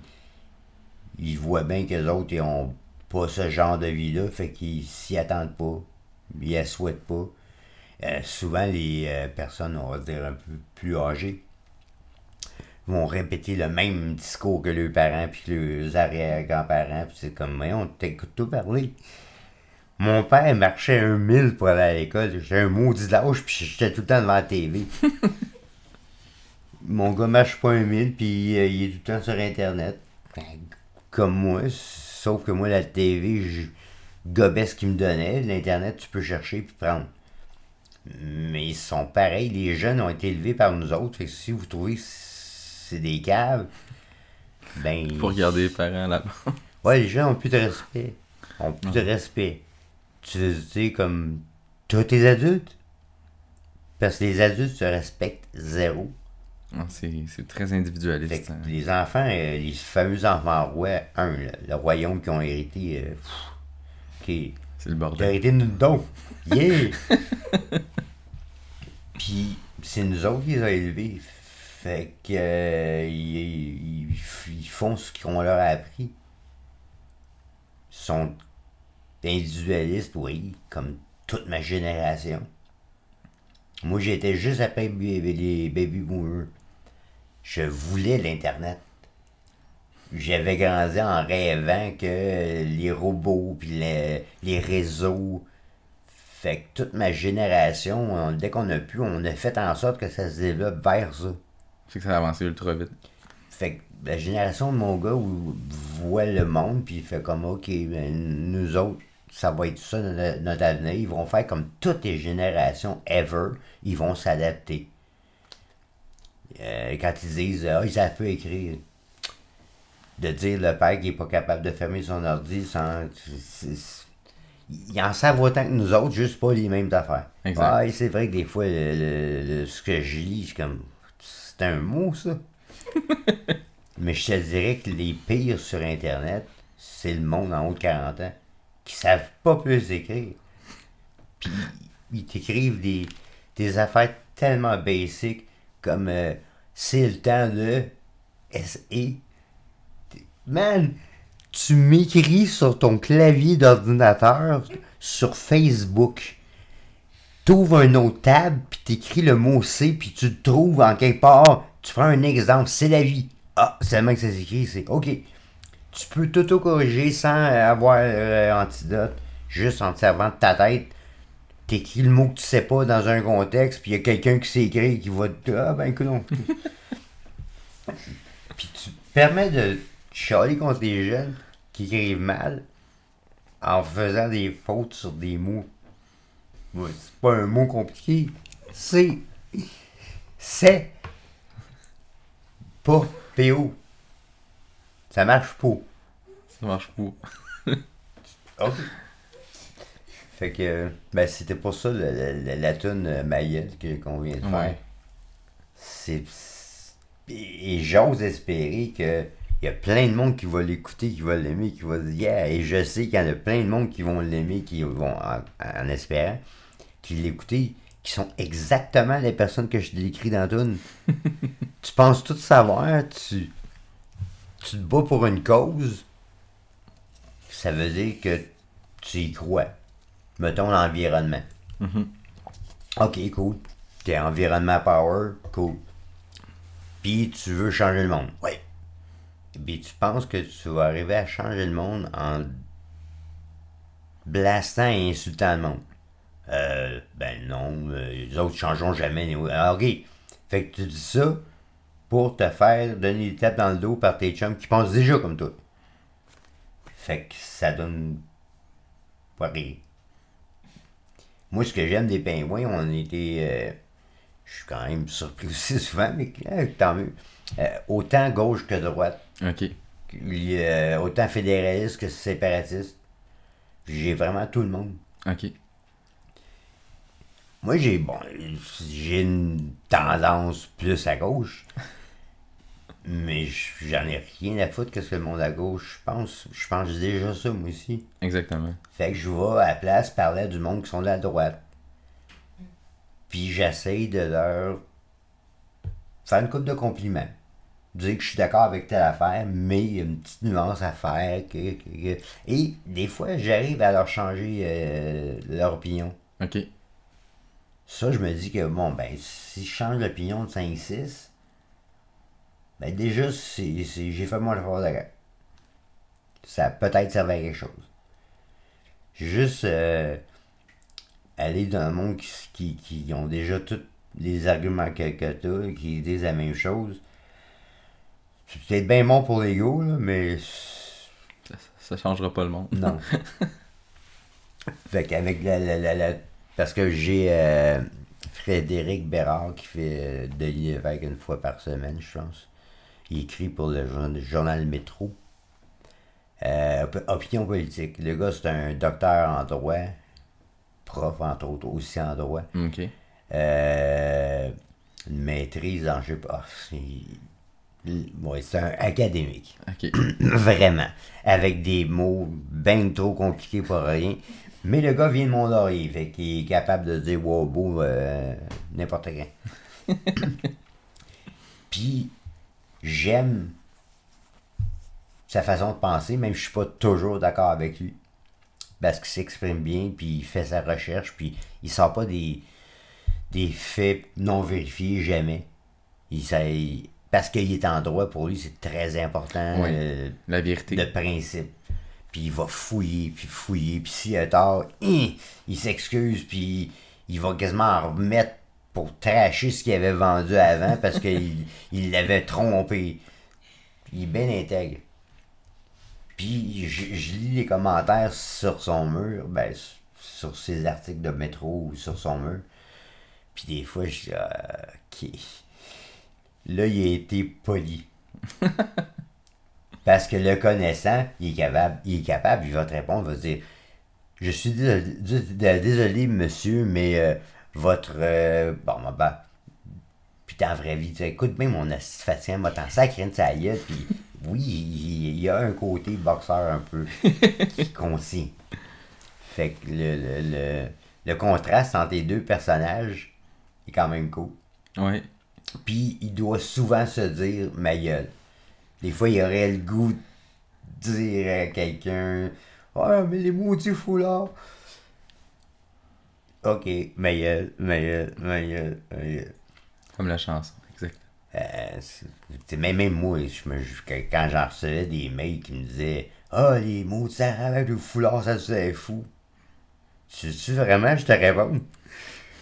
Speaker 2: ils voient bien que les autres, ils ont pas ce genre de vie-là, fait qu'ils s'y attendent pas. Ils la souhaitent pas. Euh, souvent, les euh, personnes, on va dire, un peu plus âgées, vont répéter le même discours que leurs parents puis que leurs arrière-grands-parents. Puis c'est comme, mais on t'écoute tout parler. Mon père marchait un mille pour aller à l'école. J'étais un maudit lâche, puis j'étais tout le temps devant la TV. Mon gars marche pas un mille, puis euh, il est tout le temps sur Internet. Ben, Comme moi, sauf que moi, la TV, je gobais ce qu'il me donnait. L'Internet, tu peux chercher puis prendre. Mais ils sont pareils. Les jeunes ont été élevés par nous autres. Fait que si vous trouvez que c'est des caves, ben.
Speaker 1: Faut regarder les parents là-bas.
Speaker 2: Ouais, les gens ont plus de respect. Ont plus de respect. Tu sais, comme. Toi, tes adultes. Parce que les adultes se respectent zéro.
Speaker 1: Ah, C'est très individualiste. hein.
Speaker 2: les enfants, euh, les fameux enfants rois, un, le, le royaume qui ont hérité. euh, pff, qui
Speaker 1: C'est le bordel.
Speaker 2: hérité de nous donc. Yeah! Puis, c'est nous autres qui les a élevés. Fait que. euh, ils, ils- ils font ce qu'on leur a appris. Ils sont individualistes, oui, comme toute ma génération. Moi, j'étais juste après les baby boomers. Je voulais l'Internet. J'avais grandi en rêvant que les robots, puis les, les réseaux. Fait que toute ma génération, on- dès qu'on a pu, on a fait en sorte que ça se développe vers ça.
Speaker 1: C'est que ça a avancé ultra vite.
Speaker 2: Fait que la génération de mon gars où- voit le monde, puis il fait comme, OK, ben, nous autres, ça va être ça notre, notre avenir. Ils vont faire comme toutes les générations ever. Ils vont s'adapter. Euh, quand ils disent, ah, ils savent pas écrire. De dire le père qui est pas capable de fermer son ordi sans. Ils en savent autant que nous autres, juste pas les mêmes affaires.
Speaker 1: Exact.
Speaker 2: Ouais, c'est vrai que des fois, le- le- le- ce que je lis, c'est comme. C'est un mot, ça. Mais je te dirais que les pires sur Internet, c'est le monde en haut de 40 ans qui savent pas plus écrire. Puis ils t'écrivent des, des affaires tellement basiques comme euh, c'est le temps de SE. Man, tu m'écris sur ton clavier d'ordinateur sur Facebook. T'ouvres un autre tab, puis t'écris le mot C, puis tu le trouves en quelque part. Tu prends un exemple, c'est la vie. Ah, c'est le même que ça s'écrit, c'est OK. Tu peux t'auto-corriger sans avoir euh, antidote, juste en te servant de ta tête. T'écris le mot que tu sais pas dans un contexte, puis il y a quelqu'un qui sait écrire et qui va te. Ah, ben, que non. puis tu te permets de chialer contre les jeunes qui écrivent mal en faisant des fautes sur des mots. Ouais, c'est pas un mot compliqué. C'est. C'est. Pas. PO. Ça marche pas.
Speaker 1: Ça marche pas.
Speaker 2: Ok. Fait que, ben, c'était pour ça le- la tune euh, Mayette que- qu'on vient de faire.
Speaker 1: Ouais.
Speaker 2: C'est. Et j'ose espérer que. Il y a plein de monde qui va l'écouter, qui va l'aimer, qui va dire yeah. Et je sais qu'il y en a plein de monde qui vont l'aimer, qui vont, en, en espérant, qui l'écouter, qui sont exactement les personnes que je décris dans la tune. tu penses tout savoir, tu, tu te bats pour une cause, ça veut dire que tu y crois. Mettons l'environnement.
Speaker 1: Mhm.
Speaker 2: Ok, cool. T'es environnement power, cool. Puis tu veux changer le monde. Oui. Puis tu penses que tu vas arriver à changer le monde en blastant et insultant le monde. Euh, ben non, euh, les autres ne changeront jamais. Ah, ok. Fait que tu dis ça pour te faire donner des tapes dans le dos par tes chums qui pensent déjà comme toi. Fait que ça donne pas rire. Moi, ce que j'aime des pingouins, on était. euh, je suis quand même surpris aussi souvent, mais euh, tant mieux. Euh, autant gauche que droite.
Speaker 1: Ok.
Speaker 2: Il autant fédéraliste que séparatiste. J'ai vraiment tout le monde.
Speaker 1: Ok.
Speaker 2: Moi, j'ai bon, j'ai une tendance plus à gauche. Mais j'en ai rien à foutre qu'est-ce que le monde à gauche pense. Je pense déjà ça, moi aussi.
Speaker 1: Exactement.
Speaker 2: Fait que je vais à la place parler du monde qui sont de la droite. Puis j'essaye de leur faire une coupe de compliments. Dire que je suis d'accord avec telle affaire, mais il y a une petite nuance à faire. que- que- que- Et des fois, j'arrive à leur changer euh, leur opinion.
Speaker 1: Ok.
Speaker 2: Ça, je me dis que, bon, ben, si je change d'opinion de 5-6, ben déjà, c'est, c'est- j'ai fait mon effort de guerre. Ça a peut-être servi à quelque chose. Juste euh, aller dans le monde qui, qui, qui ont déjà tous les arguments que, que t'as, qui disent la même chose. C'est peut-être bien bon pour l'ego, là, mais
Speaker 1: Ça, ça changera pas le monde.
Speaker 2: non. fait qu'avec la, la, la, la- Parce que j'ai euh, Frédéric Bérard qui fait euh, Denis Lévesque une fois par semaine, je pense. Il écrit pour le jour- journal Métro. Euh, op- opinion politique. Le gars, c'est un docteur en droit, prof entre autres, aussi en droit.
Speaker 1: Ok.
Speaker 2: Euh, une maîtrise en je sais pas. c'est- Ouais, c'est un académique. Vraiment. Avec des mots bien trop compliqués pour rien. Mais le gars vient de mon oreille, fait qu'il est capable de dire wow, beau euh, n'importe quand. Puis, j'aime sa façon de penser, même si je suis pas toujours d'accord avec lui. Parce qu'il s'exprime bien, puis il fait sa recherche, puis il sort pas des, des faits non vérifiés jamais. Il, ça- il- parce qu'il est en droit, pour lui, c'est très important.
Speaker 1: Oui.
Speaker 2: euh,
Speaker 1: La vérité.
Speaker 2: de principe. Puis il va fouiller, puis fouiller, puis s'il a tort, hein, il s'excuse, puis il va quasiment en remettre pour tracher ce qu'il avait vendu avant parce qu'il il l'avait trompé. Il est bien intègre. Puis je, je lis les commentaires sur son mur, ben, sur ses articles de métro ou sur son mur. Puis des fois, je dis, ah, ok. Là, il a été poli. Parce que le connaissant, il est capable, il est capable, il va te répondre, il va te dire Je suis désolé, dé- désolé, monsieur, mais euh, votre. euh, bon, ben, puis dans la vraie vie, tu sais, écoute bien mon assist fatigant, m'a t'en sacré de sa gueule, puis oui, il, y a un côté boxeur un peu qui contient. Fait que le, le, le, le contraste entre les deux personnages est quand même cool.
Speaker 1: Ouais.
Speaker 2: Puis il doit souvent se dire ma gueule. Des fois, il aurait le goût de dire à quelqu'un Ah, mais les maudits foulards. Ok, ma gueule, ma gueule, ma gueule, ma gueule.
Speaker 1: Comme la chanson. Exact.
Speaker 2: Euh, même, même moi, je me- je- quand j'en recevais des mails qui me disaient Ah, les maudits arabes avec le foulard, ça c'est fou. Tu tu vraiment, je te réponds?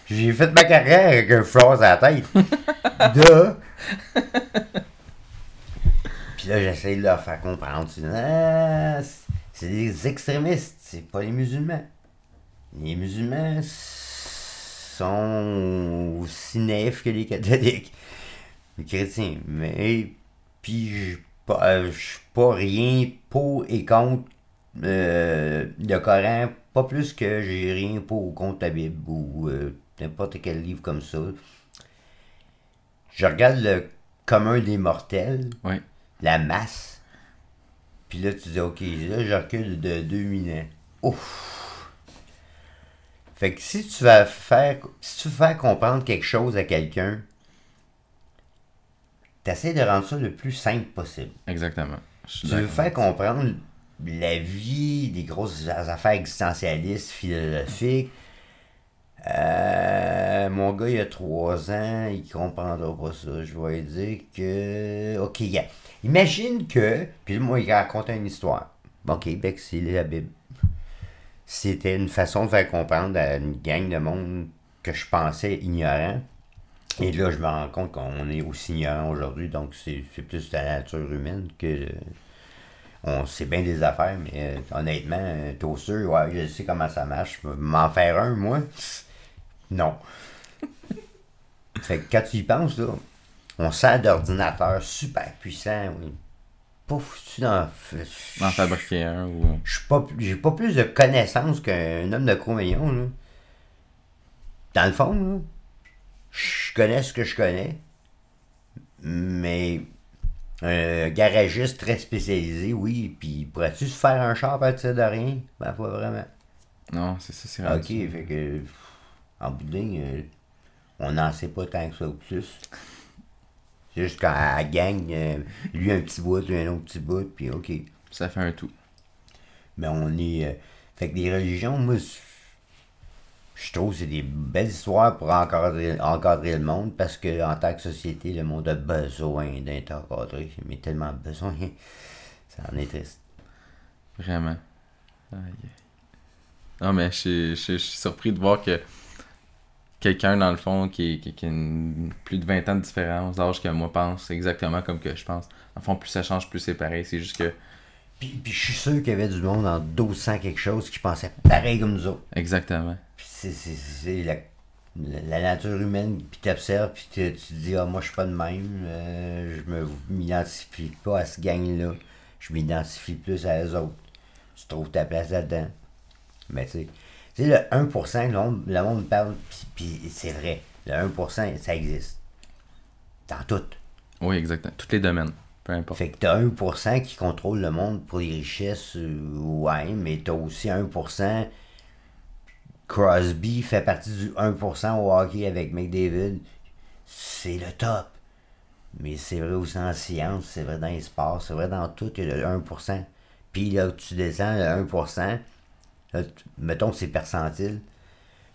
Speaker 2: J'ai fait ma carrière avec un foulard à la tête. de. Puis là, j'essaie de leur faire comprendre. Ah, c'est des extrémistes, c'est pas les musulmans. Les musulmans sont aussi naïfs que les catholiques. Les chrétiens. Mais, puis, je pas- euh, suis pas rien pour et contre euh, le Coran, pas plus que j'ai rien pour contre la Bible ou euh, n'importe quel livre comme ça. Je regarde le commun des mortels,
Speaker 1: Oui.
Speaker 2: la masse, puis là tu dis ok, là je recule de 2000 ans. Ouf! Fait que si tu vas faire, si tu veux faire comprendre quelque chose à quelqu'un, t'essaies de rendre ça le plus simple possible.
Speaker 1: Exactement.
Speaker 2: Tu veux faire comprendre la vie, des grosses affaires existentialistes, philosophiques. Euh, mon gars, il a trois ans, il comprendra pas ça. Je vais lui dire que. Ok, gars. Imagine que. Puis moi, il raconte une histoire. Ok, ben, c'est la Bible. C'était une façon de faire comprendre à une gang de monde que je pensais ignorant. Et là, je me rends compte qu'on est aussi ignorant aujourd'hui, donc c'est plus la nature humaine que. On sait bien des affaires, mais euh, honnêtement, euh, t'es sûr, ouais, je sais comment ça marche. M'en faire un, moi? Non. fait que quand tu y penses, là, on sert d'ordinateur super puissant, oui. Pas foutu dans.
Speaker 1: En fabriquer un ou.
Speaker 2: J'ai pas plus de connaissances qu'un homme de Cro-Magnon, là. Dans le fond, là, je connais ce que je connais, mais un garagiste très spécialisé, oui, puis pourrais-tu se faire un char à partir de rien? Ben, pas vraiment.
Speaker 1: Non, c'est ça, c'est
Speaker 2: Ok,
Speaker 1: rendu.
Speaker 2: fait que, en bout de ligne, euh, on n'en sait pas tant que ça ou plus. Juste quand elle gagne, euh, lui un petit bout, lui un autre petit bout, puis ok.
Speaker 1: Ça fait un tout.
Speaker 2: Mais on est. euh, fait que les religions, moi, je- trouve que c'est des belles histoires pour encadrer, encadrer le monde parce que en tant que société, le monde a besoin d'être encadré. Mais tellement besoin. Ça en est triste.
Speaker 1: Vraiment. Aïe. Non, mais je suis surpris de voir que quelqu'un, dans le fond, qui, qui, qui a une- plus de 20 ans de différence d'âge que moi pense exactement comme que je pense. Dans le fond, plus ça change, plus c'est pareil. C'est juste que.
Speaker 2: Puis, puis je suis sûr qu'il y avait du monde en 1200 quelque chose qui pensait pareil comme nous autres.
Speaker 1: Exactement.
Speaker 2: Puis c'est, la, nature humaine, puis t'observes, puis tu tu te dis, ah, moi, je suis pas de même, euh, je me m'identifie pas à ce gang-là, je m'identifie plus à eux autres. Tu trouves ta place là-dedans. Mais tu sais, tu sais, le 1%, le monde, le monde parle, puis, c'est vrai, le 1%, ça existe. Dans tout.
Speaker 1: Oui, exactement. Tous les domaines. Peu importe.
Speaker 2: Fait que t'as 1% qui contrôle le monde pour les richesses, euh, ouais, mais t'as aussi 1%. Crosby fait partie du 1% au hockey avec McDavid. C'est le top. Mais c'est vrai aussi en science, c'est vrai dans les sports, c'est vrai dans tout, il y a le 1%. Puis là, tu descends le 1%, là, tu- mettons que c'est percentile.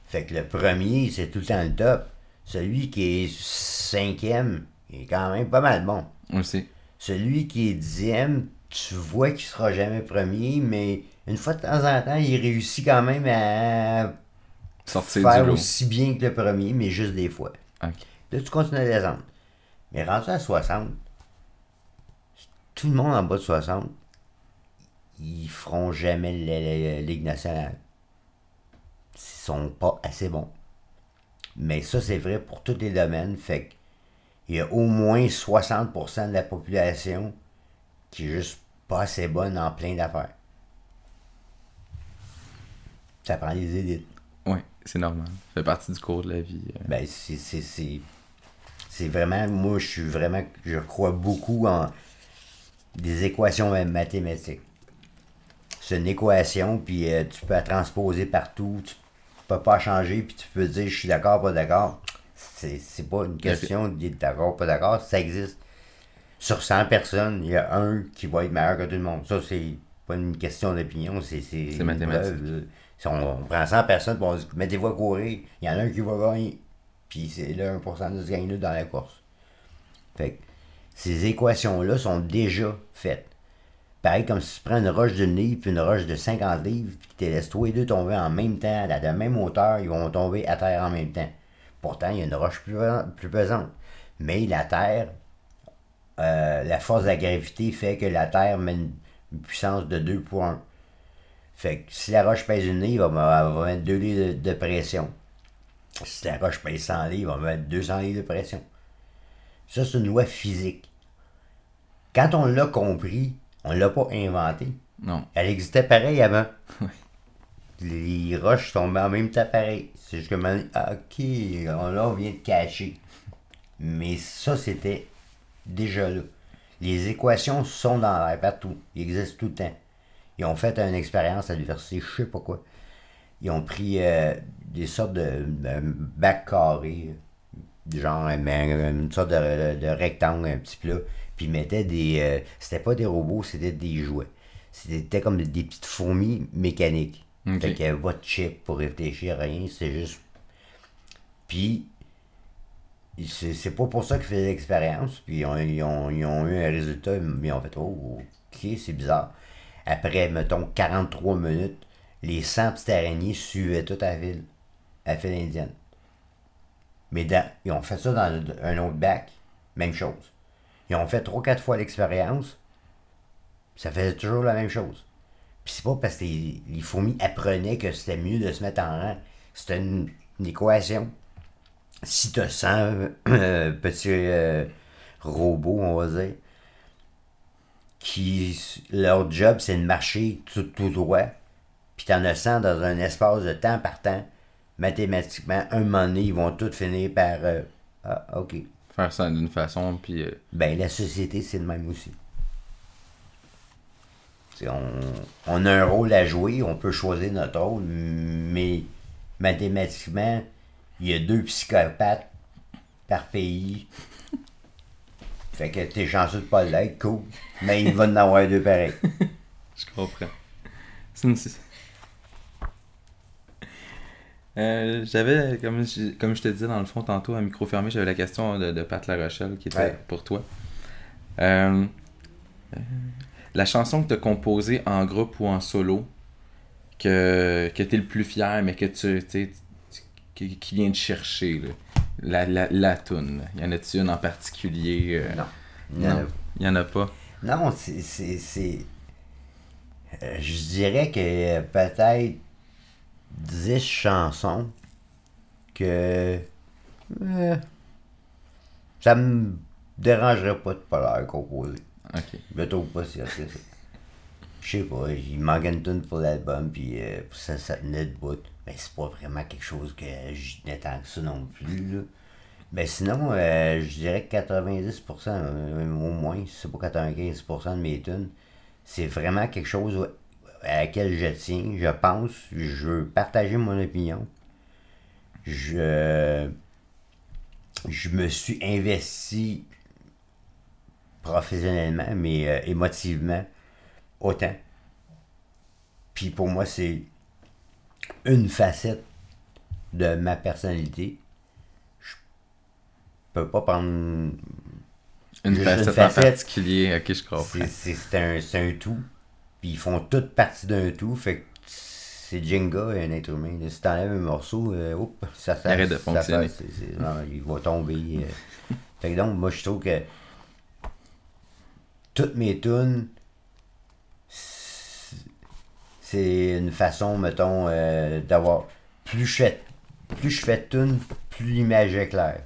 Speaker 2: Fait que le premier, c'est tout le temps le top. Celui qui est cinquième, il est quand même pas mal bon.
Speaker 1: Aussi.
Speaker 2: Celui qui est dixième, tu vois qu'il sera jamais premier, mais une fois de temps en temps, il réussit quand même à
Speaker 1: Sortir
Speaker 2: faire
Speaker 1: du
Speaker 2: aussi bien que le premier, mais juste des fois. Là, tu continues à descendre. Mais rendu à 60, tout le monde en bas de 60, ils feront jamais la- Ligue nationale. Ils sont pas assez bons. Mais ça, c'est vrai pour tous les domaines. Fait que il y a au moins 60% de la population qui est juste pas assez bonne en plein d'affaires. Ça prend des élites.
Speaker 1: Oui, c'est normal. Ça fait partie du cours de la vie. euh.
Speaker 2: Ben, c'est, c'est, c'est, c'est vraiment, moi, je suis vraiment, je crois beaucoup en des équations mathématiques. C'est une équation, puis euh, tu peux la transposer partout, tu peux pas changer, puis tu peux dire je suis d'accord, pas d'accord. C'est, pas une question d'être d'accord, pas d'accord, ça existe. Sur 100 personnes, il y a un qui va être meilleur que tout le monde. Ça, c'est pas une question d'opinion, c'est, c'est,
Speaker 1: mathématique.
Speaker 2: preuve. Si on, on prend 100 personnes, puis on dit mettez-vous à courir, il y en a un qui va gagner. Puis c'est le 1% de ce gagne-là dans la course. Fait que ces équations-là sont déjà faites. Pareil comme si tu prends une roche d'une livre puis une roche de 50 livres, puis tu laisses tous les deux tomber en même temps, à la même hauteur, ils vont tomber à terre en même temps. Pourtant, il y a une roche plus, pesante. Mais la Terre, euh, la force de la gravité fait que la Terre met une, puissance de 2 pour 1. Fait que si la roche pèse une livre, va, elle va mettre 2 livres de, de pression. Si la roche pèse 100 livres, elle va mettre 200 livres de pression. Ça, c'est une loi physique. Quand on l'a compris, on l'a pas inventé.
Speaker 1: Non.
Speaker 2: Elle existait pareil avant. Les roches tombaient en même temps pareil. C'est juste que maintenant, ok, on- là on vient de cacher. Mais ça, c'était déjà là. Les équations sont dans l'air partout. Ils existent tout le temps. Ils ont fait une expérience à l'université, je sais pas quoi. Ils ont pris euh, des sortes de, de bacs carrés, genre une sorte de, de rectangle, un petit plat, puis ils mettaient des. euh, c'était pas des robots, c'était des jouets. C'était comme des, petites fourmis mécaniques.
Speaker 1: Ok.
Speaker 2: Fait qu'il n'y avait pas de chip pour réfléchir, rien, c'est juste. Puis, c'est c'est pas pour ça qu'ils faisaient l'expérience, puis ils ont, ils ont- ils ont eu un résultat, mais ils ont fait, oh, ok, c'est bizarre. Après, mettons, 43 minutes, les 100 petites araignées suivaient toute la ville, la file indienne. Mais dans- ils ont fait ça dans un autre bac, même chose. Ils ont fait 3-4 fois l'expérience, ça faisait toujours la même chose. Puis c'est pas parce que les, fourmis apprenaient que c'était mieux de se mettre en rang. C'était une, équation. Si tu 100 euh, petits euh, robots, on va dire, qui leur job c'est de marcher tout, tout droit, puis t'en as 100 dans un espace de temps par temps, mathématiquement, un moment donné, ils vont tous finir par euh, Ah, ok.
Speaker 1: Faire ça d'une façon, puis. euh,
Speaker 2: Ben, la société, c'est le même aussi. On, on a un rôle à jouer, on peut choisir notre rôle, mais mathématiquement, il y a deux psychopathes par pays. Fait que t'es chanceux de pas l'être, cool. Mais il va en avoir deux pareils.
Speaker 1: Je comprends. C'est une- Euh, j'avais, comme je, comme je te disais dans le fond tantôt, à micro fermé, j'avais la question de, de Pat La Rochelle qui était
Speaker 2: Ouais.
Speaker 1: pour toi. Euh, euh, la chanson que tu as composée en groupe ou en solo, que, que tu es le plus fier, mais que tu, tu qui, qui vient de chercher, là? la, la, la toune. Y en a-tu une en particulier euh,
Speaker 2: Non.
Speaker 1: Il y en a pas?
Speaker 2: Non, c'est. c'est- c'est- je dirais que peut-être 10 chansons que. euh, ça me dérangerait pas de pas leur composer.
Speaker 1: Ok.
Speaker 2: Je trouve pas si que ça. Je sais pas, il manque une tune pour l'album, puis euh, ça, ça tenait de bout. Mais c'est pas vraiment quelque chose que je tenais tant que ça non plus, là. Mais sinon, euh, je dirais que 90%, euh, au moins, si c'est pas 95% de mes tunes, c'est vraiment quelque chose à laquelle je tiens, je pense, je veux partager mon opinion. Je, je me suis investi professionnellement, mais euh, émotivement, autant. Puis pour moi, c'est une facette de ma personnalité. Je peux pas prendre.
Speaker 1: Une facette,
Speaker 2: une
Speaker 1: en
Speaker 2: facette.
Speaker 1: particulier, ok, je comprends.
Speaker 2: C'est- un, c'est un tout. Puis ils font toutes partie d'un tout. Fait que c'est Jenga, un être humain. Si t'enlèves un morceau, euh, oups, ça, ça,
Speaker 1: Arrête de
Speaker 2: ça
Speaker 1: fonctionner.
Speaker 2: non, il va tomber. euh. fait que donc, moi, je trouve que toutes mes tunes, c'est- c'est une façon, mettons, euh, d'avoir. Plus je fais, plus je fais de tunes, plus l'image est claire.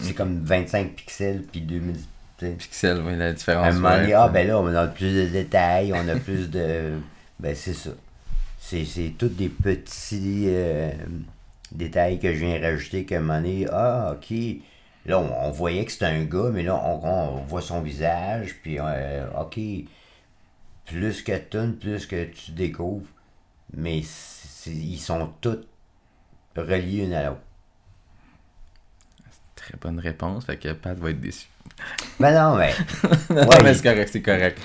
Speaker 2: C'est comme 25 pixels, puis 2000. Tu sais.
Speaker 1: Pixel, oui, la
Speaker 2: À
Speaker 1: différence.
Speaker 2: un moment donné, ah ben là, on a plus de détails, on a plus de. Ben c'est ça. C'est, c'est tous des petits euh, détails que je viens rajouter qu'à un moment donné, ah ok. Là, on, on voyait que c'était un gars, mais là, on, on voit son visage, puis euh, ok. Plus que tu plus que tu découvres. Mais c'est- ils sont tous reliés une à l'autre.
Speaker 1: Très bonne réponse, fait que Pat va être déçu.
Speaker 2: Ben non, mais.
Speaker 1: non,
Speaker 2: Ouais,
Speaker 1: mais c'est correct, c'est correct.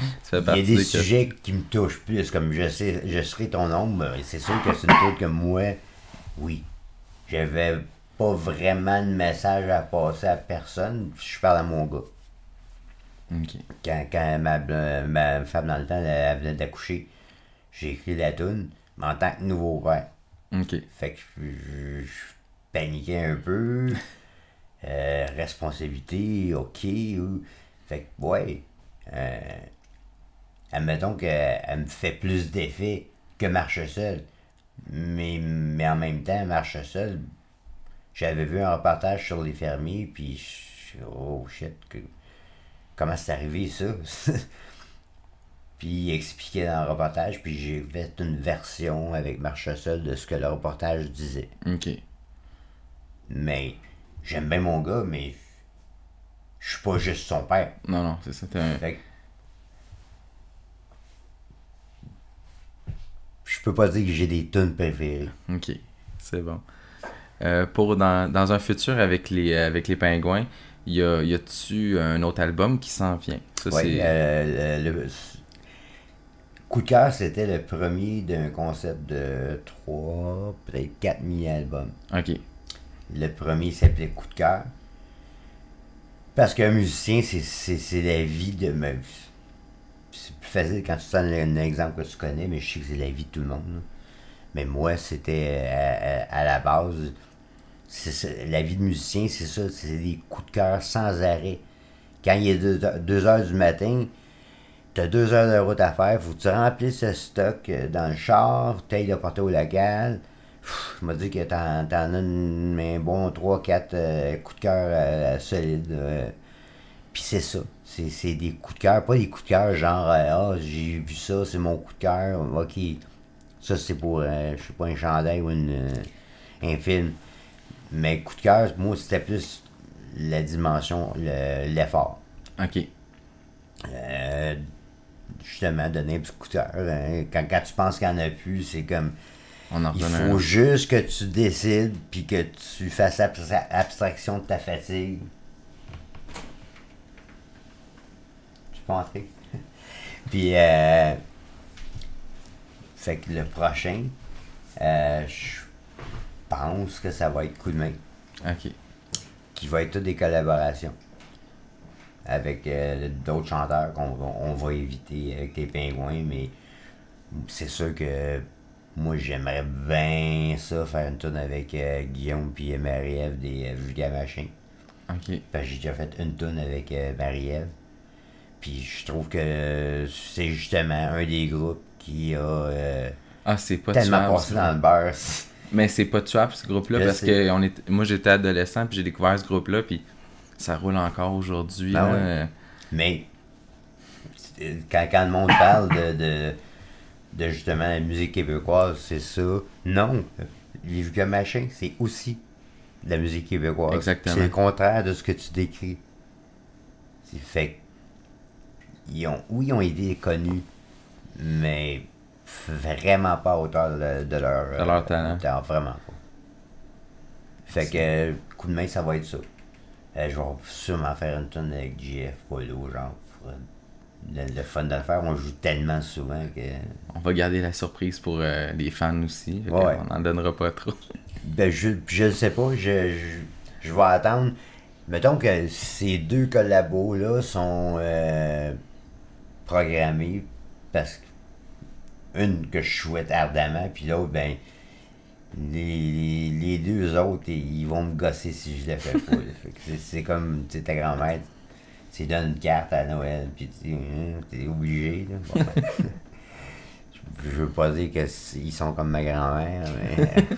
Speaker 2: Il y a des sujets qui me touchent plus, comme je sais, je serai ton ombre, c'est sûr que c'est une chose que moi, oui. J'avais pas vraiment de message à passer à personne, je parle à mon gars. Quand, quand ma, ma femme dans le temps, elle, elle venait d'accoucher, j'ai écrit la toune, mais en tant que nouveau père. Fait que je, je- je paniquais un peu. Euh, responsabilité, ok. ou- Fait que, ouais. Euh, admettons qu'elle me fait plus d'effet que Marche seule. Mais, mais en même temps, Marche seule, j'avais vu un reportage sur les fermiers, puis je- oh shit, que- comment c'est arrivé ça? Puis il expliquait dans le reportage, puis j'ai fait une version avec Marchesol de ce que le reportage disait.
Speaker 1: Ok.
Speaker 2: Mais j'aime bien mon gars, mais je suis pas juste son père.
Speaker 1: Non, non, c'est ça.
Speaker 2: Fait que je peux pas dire que j'ai des tunes préférées.
Speaker 1: Ok, c'est bon. Euh, pour dans, dans un futur avec les, avec les pingouins, y a, y a-tu un autre album qui s'en vient? Ça,
Speaker 2: Ouais, euh, le, le- Coup de cœur, c'était le premier d'un concept de 3, peut-être 4 mini-albums.
Speaker 1: Ok.
Speaker 2: Le premier s'appelait Coup de cœur. Parce qu'un musicien, c'est- la vie de. C'est plus facile quand tu donnes un exemple que tu connais, mais je sais que c'est la vie de tout le monde. Mais moi, c'était euh, à, à- à la base. la vie de musicien, c'est ça, c'est des coups de cœur sans arrêt. Quand il est 2 heures du matin, t'as deux heures de route à faire, faut que tu remplisses ce stock euh, dans le char, faut que t'ailles le porter au local. Je me dis que t'en, t'en as une- un bon 3-4 coups de cœur euh, solides. euh. Puis c'est ça. C'est, c'est des coups de cœur, pas des coups de cœur genre euh, Ah, j'ai vu ça, c'est mon coup de cœur. Ok. Ça c'est pour euh, je sais pas un chandail ou une, euh, un film. Mais coup de cœur, moi c'était plus la dimension, le- l'effort.
Speaker 1: Ok.
Speaker 2: Euh, justement, donner un petit coup de cœur. hein. Quand, quand tu penses qu'il n'y en a plus, c'est comme.
Speaker 1: On en
Speaker 2: Il faut juste que tu décides, puis que tu fasses abstra- abstraction de ta fatigue. Tu peux entrer. puis, euh, fait que le prochain, euh, je pense que ça va être coup de main
Speaker 1: Ok.
Speaker 2: qui va être toutes des collaborations avec euh, d'autres chanteurs qu'on va, on va éviter avec les pingouins, mais c'est sûr que moi j'aimerais bien ça faire une tourne avec euh, Guillaume puis Marie-Ève des euh, Vulgaires Machins.
Speaker 1: Ok.
Speaker 2: Parce que j'ai déjà fait une tourne avec euh, Marie-Ève. Puis je trouve que c'est justement un des groupes qui a euh,
Speaker 1: Ah, c'est pas
Speaker 2: tellement
Speaker 1: tuable.
Speaker 2: passé dans le beurre.
Speaker 1: Mais c'est pas tuable ce groupe-là parce que on est... moi j'étais adolescent puis j'ai découvert ce groupe-là puis ça roule encore aujourd'hui.
Speaker 2: Ah
Speaker 1: là.
Speaker 2: ouais.
Speaker 1: Euh,
Speaker 2: Mais quand, quand le monde parle de, de, de justement la musique québécoise, c'est ça. Non. Les vieux machins, c'est aussi de la musique québécoise.
Speaker 1: Exactement.
Speaker 2: C'est le contraire de ce que tu décris. C'est fait ils ont, oui, ils ont été connus, mais vraiment pas à hauteur de, de leur,
Speaker 1: De leur talent.
Speaker 2: talent, Vraiment pas. Fait que, coup de main, ça va être ça. Euh, je vais sûrement faire une tonne avec JF Polo, genre, pour le, le fun de le faire. On joue tellement souvent que.
Speaker 1: on va garder la surprise pour euh, les fans aussi.
Speaker 2: Ouais.
Speaker 1: On en donnera pas trop.
Speaker 2: Ben, je, le sais pas, je, je, je vais attendre. Mettons que ces deux collabos-là sont euh, programmés parce que une que je souhaite ardemment, puis l'autre, ben, les, les deux autres, ils vont me gosser si je le fais pas. c'est- comme, tu ta grand-mère, tu donnes une carte à Noël, puis tu Hum, t'es obligé. Là. Bon, ben, je veux pas dire qu'ils sont comme ma grand-mère, mais.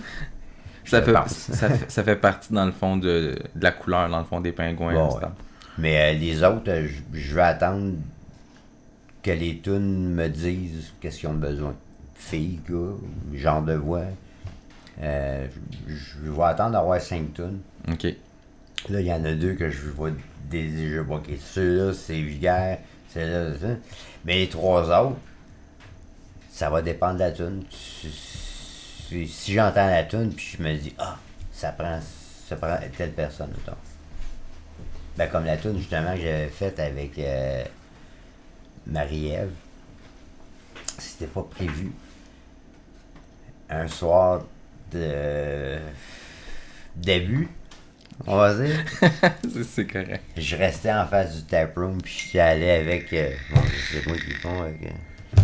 Speaker 1: Ça fait, ça, fait, ça fait partie dans le fond de, de la couleur, dans le fond des pingouins.
Speaker 2: Bon, ouais. Mais euh, les autres, euh, je- je vais attendre que les tunes me disent qu'est-ce qu'ils ont besoin. Filles, gars, genre de voix. Euh, je, je vais attendre d'avoir cinq tunes.
Speaker 1: Ok.
Speaker 2: Là, il y en a deux que je vois déjà. Ok, ceux-là, c'est vulgaire. Ceux-là, c'est ça. Mais les trois autres, ça va dépendre de la tune. Si j'entends la tune, puis je me dis, ah, ça prend, ça prend telle personne, mettons. Ben, comme la tune justement que j'avais faite avec euh, Marie-Ève, c'était pas prévu. Un soir de début, on va dire.
Speaker 1: C'est- correct.
Speaker 2: Je restais en face du taproom, puis j'étais allé avec. euh, bon, c'est moi qui font. avec, euh,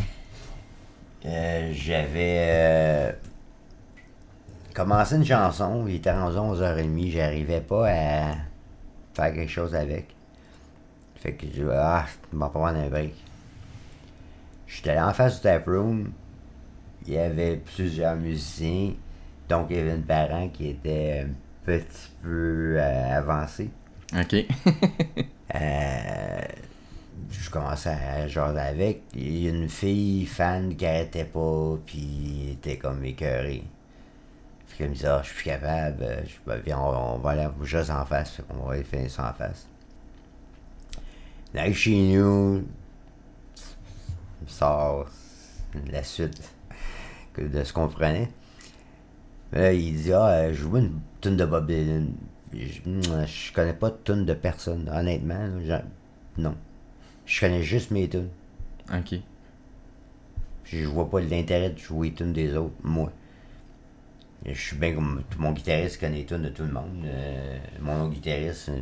Speaker 2: euh, J'avais euh, commencé une chanson, il était rendu 11h30, j'arrivais pas à faire quelque chose avec. Fait que je ah, je m'en prendre un break. J'étais allé en face du taproom, il y avait plusieurs musiciens, donc il y avait une parent qui était un petit peu euh, avancée.
Speaker 1: Ok.
Speaker 2: Euh, je commençais à jaser avec. Il y a une fille fan qui arrêtait pas, puis elle était comme écœurée. Fait qu'elle me disait, ah, je suis plus capable, euh, je, ben, viens, on, on va aller juste en face, qu'on va aller finir ça en face. Là, chez nous, sort la suite de ce qu'on prenait. Là, il dit, ah, je joue une tune de Bob Dylan. Je, je connais pas de tune de personne, honnêtement. non. Je connais juste mes tunes.
Speaker 1: Ok.
Speaker 2: Je vois pas l'intérêt de jouer les tunes des autres, moi. Je suis bien comme mon guitariste connaît les tunes de tout le monde. Euh, mon autre guitariste euh,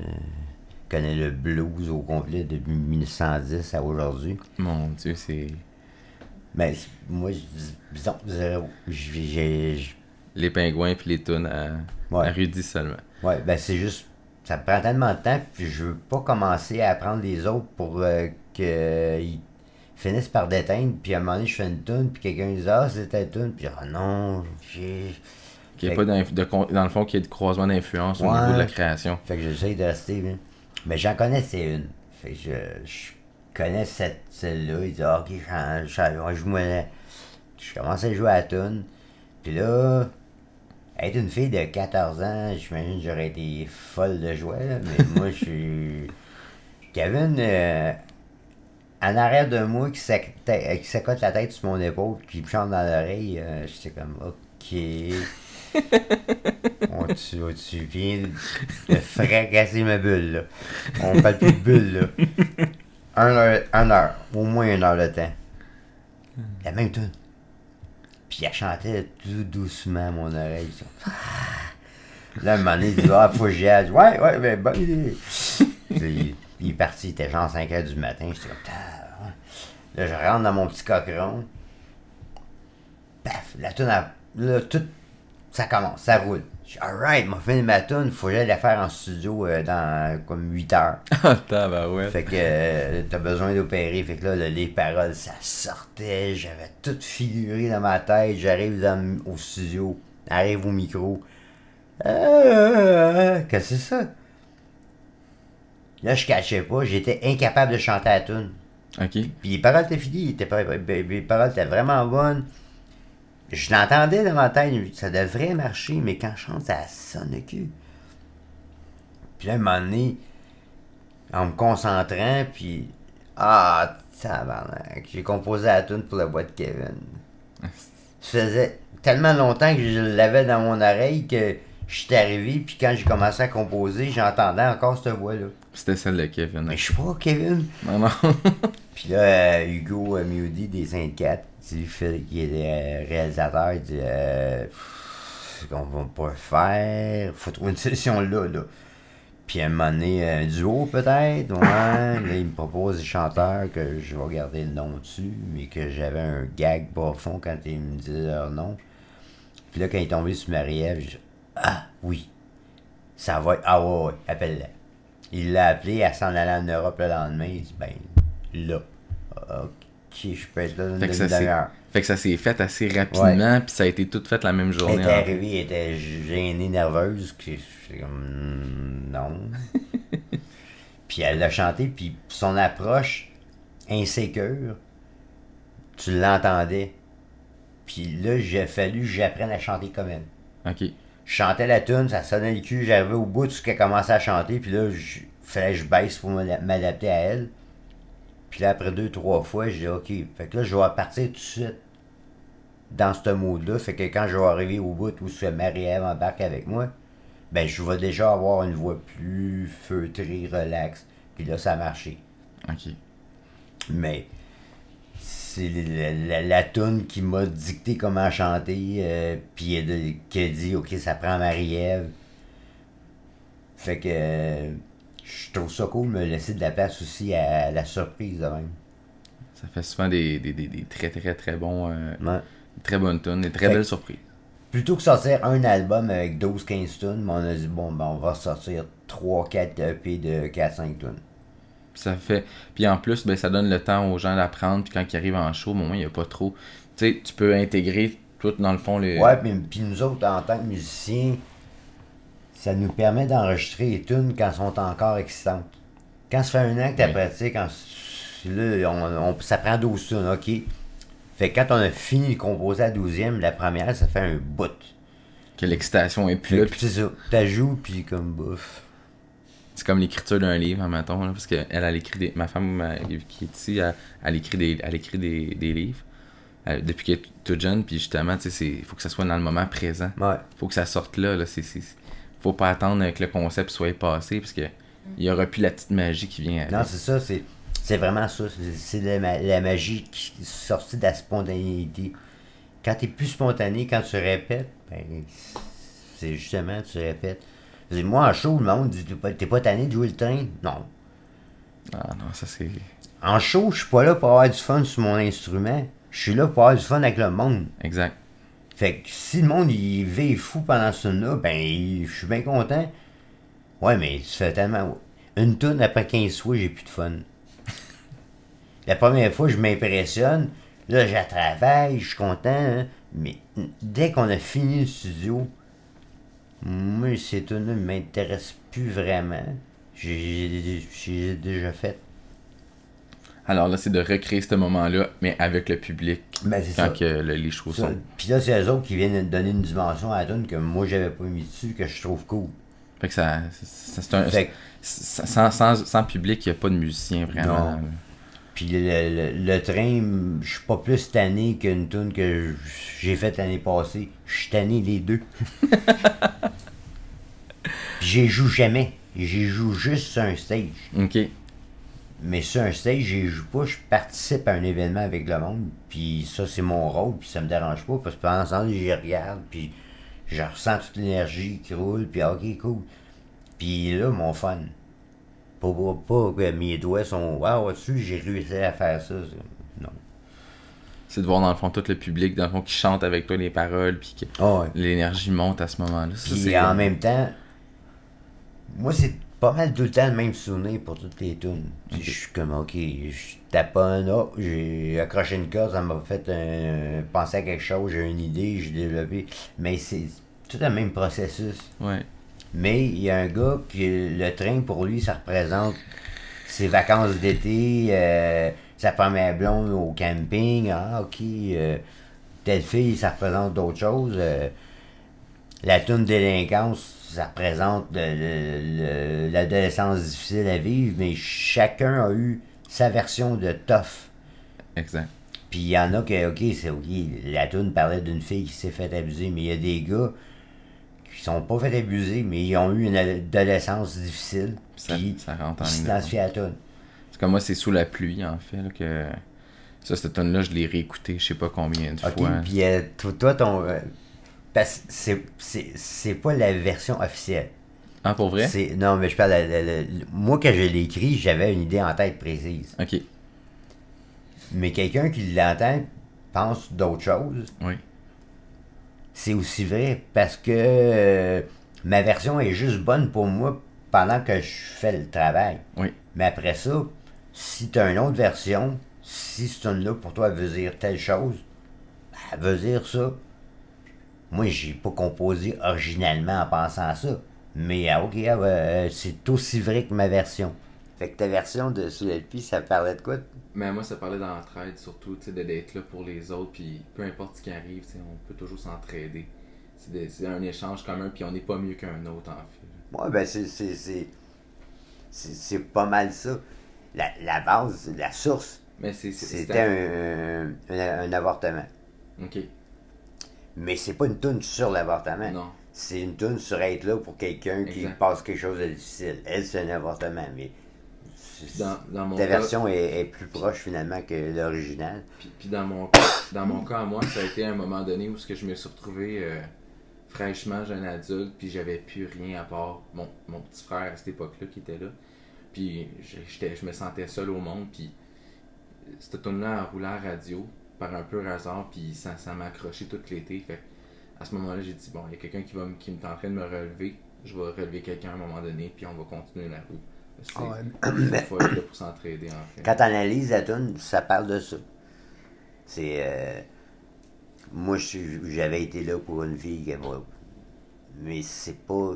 Speaker 2: connaît le blues au complet depuis 1910 à aujourd'hui.
Speaker 1: Mon Dieu, c'est.
Speaker 2: Mais c- moi, je- disons, zéro. J'ai-
Speaker 1: Les pingouins puis les tunes à,
Speaker 2: Ouais.
Speaker 1: à Rudy seulement.
Speaker 2: Ouais, ben c'est juste. Ça prend tellement de temps, puis je veux pas commencer à apprendre les autres pour euh, qu'ils finissent par déteindre, puis à un moment donné, je fais une tune, puis quelqu'un dit Ah, c'était une tune, puis ah non, j'ai.
Speaker 1: Qu'il n'y ait pas de, dans le fond, qu'il y ait de croisement d'influence au niveau de la création.
Speaker 2: Fait que j'essaye de rester. hein. Mais j'en connaissais une. Fait que je, je connais cette, celle-là. Il dit Ah, Ok, je, je, je. Je commence à jouer à la tune. Puis là, être une fille de 14 ans, j'imagine que j'aurais été folle de joie. là, mais moi, je suis. Kevin, euh, en arrière de moi, qui s'ac- qui s'accote la tête sur mon épaule, qui me chante dans l'oreille, euh, j'étais comme Ok. On, tu, tu viens de fracasser ma bulle, là. On parle plus de bulle, là. Un heure, un heure, au moins une heure de temps. La même tune. Puis elle chantait tout doucement à mon oreille. Là, un moment donné, il dit, ah, faut que j'y aille. Ouais, ouais, ben, bonne idée. Il est parti, il était genre 5 heures du matin. J'étais comme, Ah, ouais. Là, je rentre dans mon petit coqueron. Paf, la tune, a- là, tout, ça commence, ça roule. Je suis, alright, m'a fini ma tune, faut que j'aille la faire en studio euh, dans comme 8 heures.
Speaker 1: Ah, tabarouette.
Speaker 2: Fait que euh, t'as besoin d'opérer. Fait que là, là, les paroles, ça sortait. J'avais tout figuré dans ma tête. J'arrive au studio. Arrive au micro. Euh, Qu'est-ce que c'est ça? Là, je cachais pas. J'étais incapable de chanter la tune.
Speaker 1: Ok.
Speaker 2: Puis les paroles étaient finies. Les paroles étaient vraiment bonnes. Je l'entendais davantage, ça devrait marcher, mais quand je chante, ça sonne le cul. Puis là, à un moment donné, en me concentrant, puis. Ah, tabarnak, j'ai composé la tune pour la boîte de Kevin. ça faisait tellement longtemps que je l'avais dans mon oreille que je suis arrivé, puis quand j'ai commencé à composer, j'entendais encore cette voix-là.
Speaker 1: C'était celle de Kevin.
Speaker 2: Mais je suis pas Kevin.
Speaker 1: Non, non.
Speaker 2: puis là, euh, Hugo a Mewdy des 54 du qui est réalisateur, il dit euh, qu'on va pas faire, faut trouver une solution là, là. Puis à un moment donné, un duo peut-être, ouais. il me propose des chanteurs que je vais garder le nom dessus, mais que j'avais un gag pas fond quand ils me disaient leur nom. Puis là, quand il est tombé sur Marie-Ève, je Ah oui, ça va être. Ah ouais, ouais appelle-la. Il l'a appelé à s'en aller en Europe le lendemain, il dit Ben, là. Ah, OK je peux être là dans
Speaker 1: Fait
Speaker 2: une
Speaker 1: que, ça s'est,
Speaker 2: demi-heure.
Speaker 1: fait que ça s'est fait assez rapidement, puis ça a été tout fait la même
Speaker 2: Elle
Speaker 1: journée.
Speaker 2: était
Speaker 1: en-
Speaker 2: arrivée, elle était gênée, nerveuse. que J'étais comme, Hmm, non. puis elle l'a chanté, puis son approche insécure, tu l'entendais. Puis là, j'ai fallu que j'apprenne à chanter comme elle.
Speaker 1: Ok.
Speaker 2: Je chantais la tune, ça sonnait le cul, j'arrivais au bout de ce qu'elle commençait à chanter, puis là, il fallait que je baisse pour m'ada- m'adapter à elle. Puis là, après deux, trois fois, je dis OK. Fait que là, je vais partir tout de suite dans ce mode-là. Fait que quand je vais arriver au bout où ce Marie-Ève embarque avec moi, ben je vais déjà avoir une voix plus feutrée, relaxe. Puis là, ça a marché.
Speaker 1: Ok.
Speaker 2: Mais c'est la, la, la toune qui m'a dicté comment chanter, euh, puis qui a dit ok ça prend Marie-Ève. Fait que euh, je trouve ça cool de me laisser de la place aussi à, la surprise de même.
Speaker 1: Ça fait souvent des, des, des, des très très très bons. euh,
Speaker 2: Ouais.
Speaker 1: très bonnes tunes, des très
Speaker 2: Fait-
Speaker 1: belles surprises.
Speaker 2: Plutôt que sortir un album avec 12-15 tunes, on a dit bon ben on va sortir 3-4 EP de 4-5 tunes.
Speaker 1: Ça fait. Puis en plus, ben, ça donne le temps aux gens d'apprendre. Puis quand ils arrivent en show, au moins, il n'y a pas trop. Tu sais, tu peux intégrer tout dans le fond les.
Speaker 2: Ouais, mais puis nous autres, en tant que musiciens, ça nous permet d'enregistrer les tunes quand elles sont encore excitantes. Quand ça fait un an que tu
Speaker 1: Oui.
Speaker 2: pratiques en là, on, on- ça prend 12 tunes, ok. Fait que quand on a fini de composer la 12e, la première, ça fait un bout.
Speaker 1: Que l'excitation est plus là. puis
Speaker 2: c'est ça. T'as joué, puis comme bouf.
Speaker 1: C'est comme l'écriture d'un livre, admettons, là, parce qu'elle, elle écrit des... Ma femme euh, qui est ici, elle, elle écrit des, elle écrit des, des livres. Elle- depuis qu'elle est toute jeune, puis justement, tu sais, il faut que ça soit dans le moment présent.
Speaker 2: Ouais.
Speaker 1: faut que ça sorte là. là c'est, c'est- faut pas attendre que le concept soit passé, parce que il y aura plus la petite magie qui vient avec.
Speaker 2: Non, c'est ça, c'est, c'est vraiment ça. C'est, la, ma- la magie qui est sortie de la spontanéité. Quand t'es plus spontané, quand tu répètes, ben, c'est justement, tu répètes. Moi, en show, le monde dit, t'es pas, t'es pas tanné de jouer le train? Non.
Speaker 1: Ah non, ça c'est.
Speaker 2: En show, je suis pas là pour avoir du fun sur mon instrument. Je suis là pour avoir du fun avec le monde.
Speaker 1: Exact.
Speaker 2: Fait que si le monde il vit fou pendant ce là ben je suis bien content. Ouais, mais ça fait tellement. Une tonne après 15 fois, j'ai plus de fun. La première fois, je m'impressionne. Là, je travaille, je suis content. hein. Mais dès qu'on a fini le studio, moi, ces tunes-là ne m'intéressent plus vraiment. J'ai déjà fait.
Speaker 1: Alors là, c'est de recréer ce moment-là, mais avec le public,
Speaker 2: Ben, c'est ça.
Speaker 1: quand que le- les
Speaker 2: Ça,
Speaker 1: sont.
Speaker 2: Puis là, c'est eux autres qui viennent donner une dimension à la tune que moi, j'avais pas mis dessus, que je trouve cool.
Speaker 1: Fait que ça. c'est- C'est un.
Speaker 2: Fait que-
Speaker 1: Sans, sans, sans public, il n'y a pas de musicien vraiment.
Speaker 2: Non. Puis le, le- le train, je suis pas plus tanné qu'une tune que j'ai faite l'année passée. Je suis tanné les deux. Puis j'y joue jamais. J'y joue juste sur un stage.
Speaker 1: Ok.
Speaker 2: Mais sur un stage, j'y joue pas. Je participe à un événement avec le monde. Puis ça, c'est mon rôle. Puis ça me dérange pas. Parce que pendant ce temps j'y regarde. Puis je ressens toute l'énergie qui roule. Puis ok, cool. Puis là, mon fun. Pas, pas, que mes doigts sont. Waouh, dessus, j'ai réussi à faire ça. Non.
Speaker 1: C'est de voir dans le fond tout le public, dans le fond, qui chante avec toi les paroles, puis que
Speaker 2: Ah ouais.
Speaker 1: l'énergie monte à ce moment-là.
Speaker 2: Puis en même temps, moi, c'est pas mal tout le temps le même souvenir pour toutes les tunes. Je suis comme, ok, je taponne, oh, j'ai accroché une corde, ça m'a fait un, penser à quelque chose, j'ai une idée, j'ai développé. Mais c'est tout le même processus.
Speaker 1: Ouais.
Speaker 2: Mais il y a un gars qui, le train, pour lui, ça représente ses vacances d'été, euh, sa première blonde au camping. Ah, ok. euh, telle fille, ça représente d'autres choses. euh, la toune délinquance, ça représente le- le- le- l'adolescence difficile à vivre, mais chacun a eu sa version de tough.
Speaker 1: Exact.
Speaker 2: Puis il y en a que, ok, c'est ok, la toune parlait d'une fille qui s'est fait abuser, mais il y a des gars qui sont pas fait abuser, mais ils ont eu une adolescence difficile.
Speaker 1: Ça,
Speaker 2: Puis
Speaker 1: ça rentre en ligne.
Speaker 2: la toune.
Speaker 1: C'est comme moi, c'est sous la pluie, en fait, là, que. Ça, cette tonne là je l'ai réécouté, je sais pas combien de fois.
Speaker 2: puis euh, toi, toi, ton. Parce que c'est- c'est c'est pas la version officielle.
Speaker 1: Ah, pour vrai?
Speaker 2: C'est- Non, mais je parle. moi, quand je l'ai écrit, j'avais une idée en tête précise.
Speaker 1: Ok.
Speaker 2: Mais quelqu'un qui l'entend pense d'autres choses.
Speaker 1: Oui.
Speaker 2: C'est aussi vrai parce que euh, ma version est juste bonne pour moi pendant que je fais le travail.
Speaker 1: Oui.
Speaker 2: Mais après ça, si tu as une autre version, si ce là pour toi veut dire telle chose, ben, elle veut dire ça. Moi, j'ai pas composé originalement en pensant à ça. Mais ah, ok, ah, euh, c'est aussi vrai que ma version. Fait que ta version de Sous l'Elpi, ça parlait de quoi?
Speaker 1: Mais moi, ça parlait d'entraide, surtout, tu sais, d'être là pour les autres, puis peu importe ce qui arrive, on peut toujours s'entraider. C'est un échange commun, puis on n'est pas mieux qu'un autre, en fait.
Speaker 2: Ouais, ben c'est. c'est- pas mal ça. La, la base, la source,
Speaker 1: Mais c'est... c'est-
Speaker 2: c'était un, un, un avortement.
Speaker 1: Ok.
Speaker 2: Mais c'est pas une toune sur l'avortement.
Speaker 1: Non.
Speaker 2: C'est une toune sur être là pour quelqu'un qui passe quelque chose de difficile. Elle, c'est un avortement, mais c'est-
Speaker 1: Dans, dans mon
Speaker 2: ta
Speaker 1: cas-
Speaker 2: version est, est plus proche finalement que l'original.
Speaker 1: Puis, puis dans mon cas, dans mon cas à moi, ça a été un moment donné où ce que je me suis retrouvé euh, fraîchement jeune adulte, puis j'avais plus rien à part mon, mon petit frère à cette époque-là qui était là. Puis je- j'étais- je me sentais seul au monde, puis cette tune-là a roulé à la radio par un peu hasard, puis ça, ça m'a accroché tout l'été. Fait à ce moment-là, j'ai dit, bon, il y a quelqu'un qui, va me- qui est en train de me relever, je vais relever quelqu'un à un moment donné, puis on va continuer la route. C'est il faut être là pour s'entraider, en fait.
Speaker 2: Quand tu analyses la tune, ça parle de ça. C'est. euh, moi, j'avais été là pour une fille qui Mais c'est pas.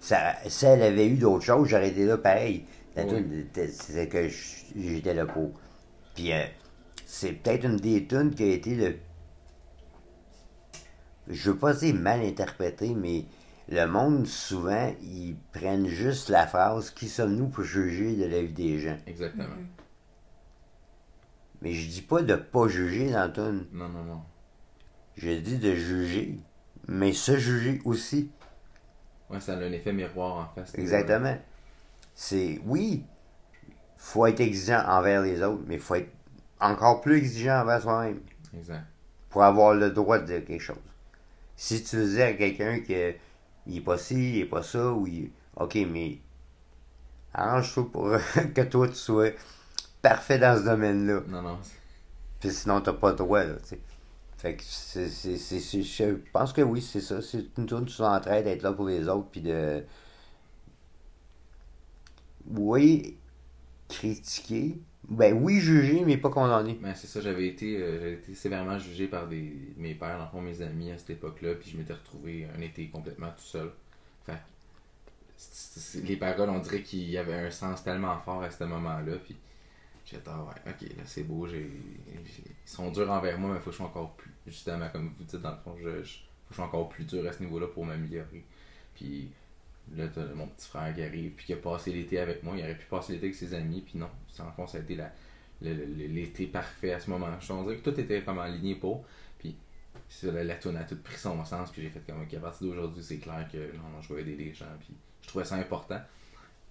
Speaker 2: Ça, si elle avait eu d'autres choses, j'aurais été là pareil. La
Speaker 1: Oui.
Speaker 2: c'est que j'étais là pour. Puis euh, c'est peut-être une des tunes qui a été le. Je veux pas dire mal interprété, mais le monde, souvent, ils prennent juste la phrase Qui sommes-nous pour juger de la vie des gens?
Speaker 1: Exactement.
Speaker 2: Mais je dis pas de pas juger dans tune.
Speaker 1: Non, non, non.
Speaker 2: Je dis de juger, mais se juger aussi.
Speaker 1: Ouais, ça a un effet miroir en fait.
Speaker 2: Exactement. C'est oui, faut être exigeant envers les autres, mais faut être encore plus exigeant envers soi-même
Speaker 1: Exact.
Speaker 2: pour avoir le droit de dire quelque chose. Si tu disais à quelqu'un que il est pas ci, il est pas ça, ou il... ok, mais arrange-toi pour que toi tu sois parfait dans ce domaine-là.
Speaker 1: Non, non.
Speaker 2: Puis sinon, t'as pas le droit, là, tu sais. Fait que c'est, c'est, c'est, c'est- je pense que oui, c'est ça. C'est une tourne sur l'entraide, d'être là pour les autres, puis de... Oui, critiquer. Ben oui, juger, mais pas condamner.
Speaker 1: Mais c'est ça, j'avais été, euh, j'avais été sévèrement jugé par des, mes pères, fond, mes amis à cette époque-là, puis je m'étais retrouvé un été complètement tout seul. C'est- les paroles, on dirait qu'il y avait un sens tellement fort à ce moment-là, puis j'étais, ah ouais, ok, là c'est beau, ils sont durs envers moi, mais faut que je sois encore plus, justement, comme vous dites, dans le fond, faut que je sois encore plus dur à ce niveau-là pour m'améliorer. Puis là, t'as mon petit frère qui arrive, puis qui a passé l'été avec moi, il aurait pu passer l'été avec ses amis, puis non, dans le fond, ça a été l'été parfait à ce moment-là. Je que tout était comme aligné pour. Puis ça, la, la a tout pris son sens. Puis j'ai fait comme, ok, à partir d'aujourd'hui, c'est clair que non, non, je vais aider les gens. Puis je trouvais ça important.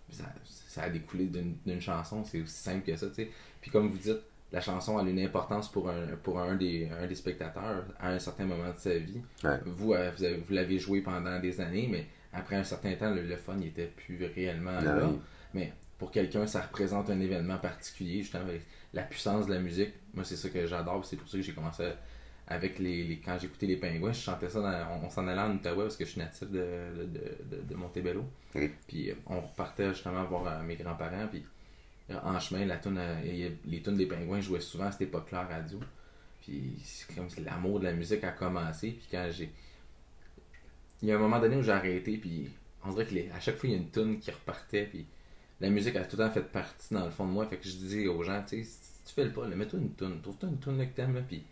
Speaker 1: Puis ça, ça a découlé d'une, chanson. C'est aussi simple que ça, tu sais. Puis comme vous dites, la chanson a une importance pour un, pour un, des, un des spectateurs à un certain moment de sa vie.
Speaker 2: Ouais.
Speaker 1: Vous, euh, vous l'avez joué pendant des années, mais après un certain temps, le, le fun n'était plus réellement
Speaker 2: Non,
Speaker 1: là.
Speaker 2: oui.
Speaker 1: Mais pour quelqu'un, ça représente un événement particulier, justement, avec la puissance de la musique. Moi, c'est ça que j'adore. C'est pour ça que j'ai commencé avec les, les- Quand j'écoutais les pingouins, je chantais ça. dans- on on s'en allait en Outaouais parce que je suis natif de, de, de, de- de Montebello.
Speaker 2: Oui.
Speaker 1: Puis euh, on repartait justement voir euh, mes grands-parents. Puis euh, en chemin, la toune, les tunes des pingouins jouaient souvent à cette époque-là à radio. Puis c'est comme si l'amour de la musique a commencé. Puis quand j'ai. Il y a un moment donné où j'ai arrêté. Puis on dirait que les- à chaque fois, il y a une tune qui repartait. Puis la musique a tout le temps fait partie dans le fond de moi. Fait que je disais aux gens, tu sais, si tu fais le pas, mets-toi une tune. Trouve-toi une tune que t'aimes. Là, puis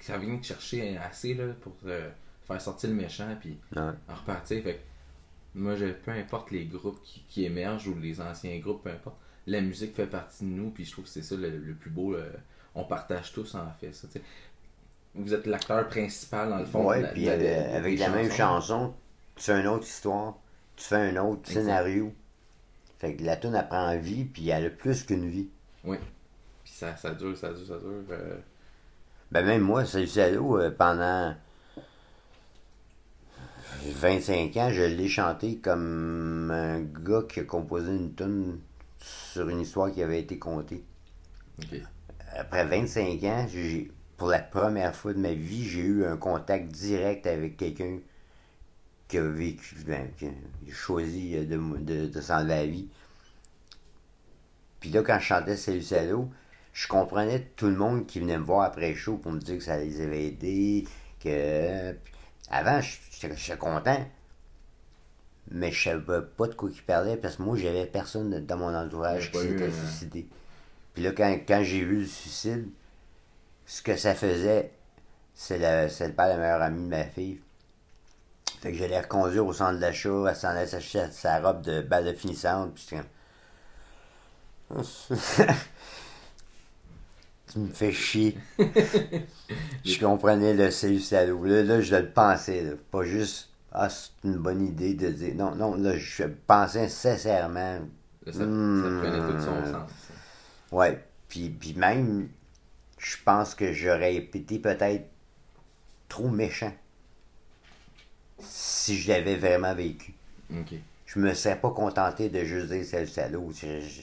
Speaker 1: ça vient te chercher assez là, pour euh, faire sortir le méchant. Puis
Speaker 2: Ouais.
Speaker 1: en repartir. Fait que moi, je, peu importe les groupes qui, qui émergent ou les anciens groupes, peu importe, la musique fait partie de nous. Puis je trouve que c'est ça le, le plus beau. on partage tous en fait. Ça. Vous êtes l'acteur principal dans le fond. la-
Speaker 2: puis avec,
Speaker 1: de-
Speaker 2: avec la même chanson, tu fais une autre histoire, tu fais un autre
Speaker 1: Exact.
Speaker 2: scénario. Fait que la tune elle prend vie, puis elle a plus qu'une vie.
Speaker 1: Puis ça, ça dure, ça dure, ça dure. euh,
Speaker 2: Ben même moi, Salut Salaud, euh, pendant 25 ans, je l'ai chanté comme un gars qui a composé une tune sur une histoire qui avait été contée.
Speaker 1: ok.
Speaker 2: Après 25 ans, j'ai, pour la première fois de ma vie, j'ai eu un contact direct avec quelqu'un qui a vécu, ben, qui a choisi de, de, de s'enlever la vie. Puis là, quand je chantais Salut Salaud, je comprenais tout le monde qui venait me voir après le show pour me dire que ça les avait aidés, que... Avant, j'étais content, mais je savais pas de quoi ils parlaient parce que moi, j'avais personne dans mon entourage
Speaker 1: Il
Speaker 2: qui s'était suicidé. Puis là, quand, quand j'ai vu le suicide, ce que ça faisait, c'est le, c'est le père, le meilleur ami de ma fille. Fait que j'allais reconduire au centre d'achat, elle s'en allait s'acheter sa robe de balle de finissante, puis comme... tu me fais chier. je comprenais le salut salaud. Là, là, je le pensais, là. pas juste, ah, c'est une bonne idée de dire... Non, non, là, je pensais sincèrement,
Speaker 1: ça, ça
Speaker 2: Hmm.
Speaker 1: prenait tout son sens.
Speaker 2: Ouais, puis, puis même, je pense que j'aurais été peut-être trop méchant si je l'avais vraiment vécu. Je me serais pas contenté de juste dire c'est le salaud. Je- je-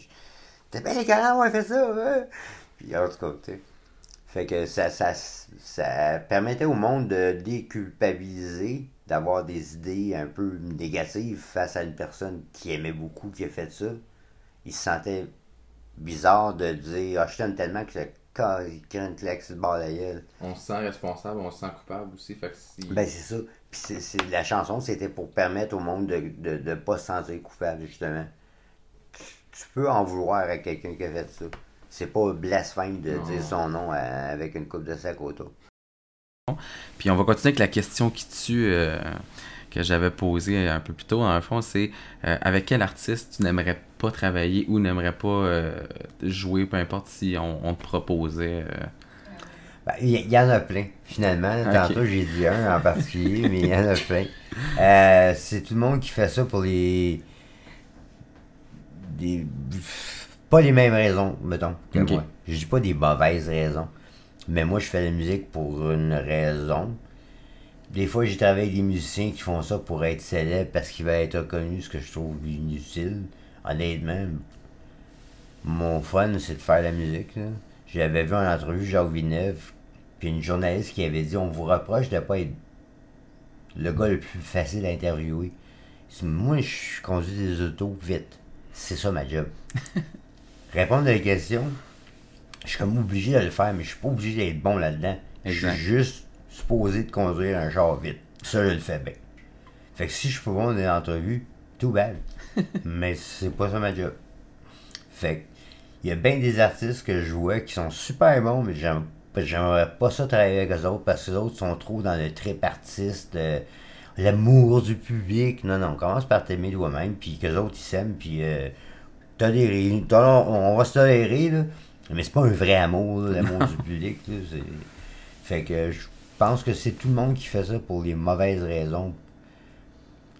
Speaker 2: T'es bien écœurant d'avoir fait ça, hein? Puis en tout cas, tu sais. Fait que ça, ça, ça permettait au monde de déculpabiliser, d'avoir des idées un peu négatives face à une personne qui aimait beaucoup, qui a fait ça. Il se sentait bizarre de dire Ah, je t'aime tellement que le corps, il crée une claque sur le bord de la gueule.
Speaker 1: On se sent responsable, on se sent coupable aussi. Fait que si...
Speaker 2: Ben, c'est ça. Puis c'est- c'est- la chanson, c'était pour permettre au monde de ne de, de pas se sentir coupable, justement. Tu, tu peux en vouloir à quelqu'un qui a fait ça. C'est pas blasphème de dire son nom à- avec une coupe de sac autour.
Speaker 1: Puis on va continuer avec la question qui tue euh, que j'avais posée un peu plus tôt. Dans le fond, c'est euh, avec quel artiste tu n'aimerais pas travailler ou n'aimerais pas euh, jouer, peu importe si on, on te proposait. euh,
Speaker 2: Ben, Il y, en a plein, finalement. Tantôt, j'ai dit un en particulier, mais il y en a plein. Euh, c'est tout le monde qui fait ça pour les. des Pas les mêmes raisons, mettons, que moi. Je dis pas des mauvaises raisons. Mais moi, je fais la musique pour une raison. Des fois, j'ai travaillé avec des musiciens qui font ça pour être célèbres parce qu'ils veulent être reconnus, ce que je trouve inutile. Honnêtement, mon fun, c'est de faire la musique. J'avais vu en entrevue Jacques Villeneuve, puis une journaliste qui avait dit On vous reproche de pas être le gars le plus facile à interviewer. Moi, je conduis des autos vite. C'est ça ma job. Répondre à des questions, je suis comme obligé de le faire, mais je suis pas obligé d'être bon là-dedans. Je suis juste supposé de conduire un char vite. Ça, je le fais bien. Fait que si je suis pas bon dans une entrevue, tout bad. mais c'est pas ça ma job. Fait que, il y a bien des artistes que je vois qui sont super bons, mais j'aime- j'aimerais pas ça travailler avec eux autres parce que les autres sont trop dans le trip artiste, euh, l'amour du public. Non, non, commence par t'aimer toi-même, puis que les autres ils s'aiment, puis euh, t'as des rires. t'as- On va se tolérer, là, mais c'est pas un vrai amour, l'amour du public. Là, fait que je pense que c'est tout le monde qui fait ça pour les mauvaises raisons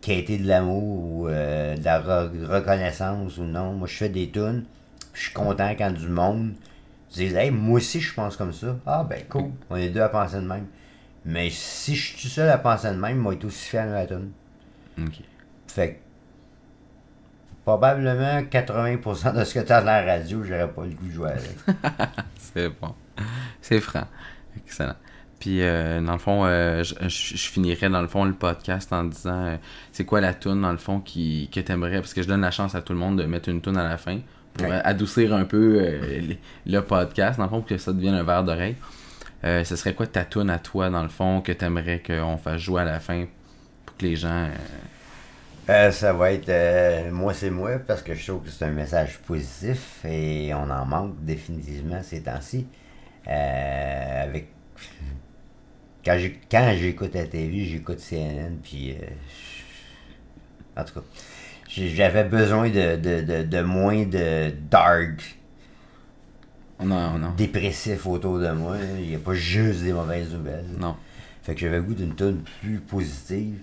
Speaker 2: qualité de l'amour ou euh, de la re- reconnaissance ou non. Moi, je fais des tunes, je suis content quand du monde dit Hey, moi aussi, je pense comme ça. Ah, ben, cool. On est deux à penser de même. Mais si je suis tout seul à penser de même, moi, être aussi fier de la tune.
Speaker 1: Ok.
Speaker 2: Fait que, probablement 80% de ce que tu as dans la radio, j'aurais pas le goût de jouer avec.
Speaker 1: C'est bon. C'est franc. Excellent. Puis, euh, dans le fond, euh, je, je- je finirais, dans le fond, le podcast en disant euh, c'est quoi la toune, dans le fond, qui, que t'aimerais, parce que je donne la chance à tout le monde de mettre une toune à la fin pour
Speaker 2: Ouais.
Speaker 1: adoucir un peu le, podcast, dans le fond, pour que ça devienne un verre d'oreille. Ce serait quoi ta toune à toi, dans le fond, que t'aimerais qu'on fasse jouer à la fin pour que les gens.
Speaker 2: ça va être moi c'est moi parce que je trouve que c'est un message positif et on en manque définitivement ces temps-ci. Avec quand j'ai quand j'écoute la TV, j'écoute CNN puis euh, en tout cas j'avais besoin de, de, de, de moins de dark
Speaker 1: on a, on a-
Speaker 2: dépressif autour de moi. Il n'y a pas juste des mauvaises nouvelles.
Speaker 1: Non.
Speaker 2: Fait que j'avais le goût d'une tune plus positive.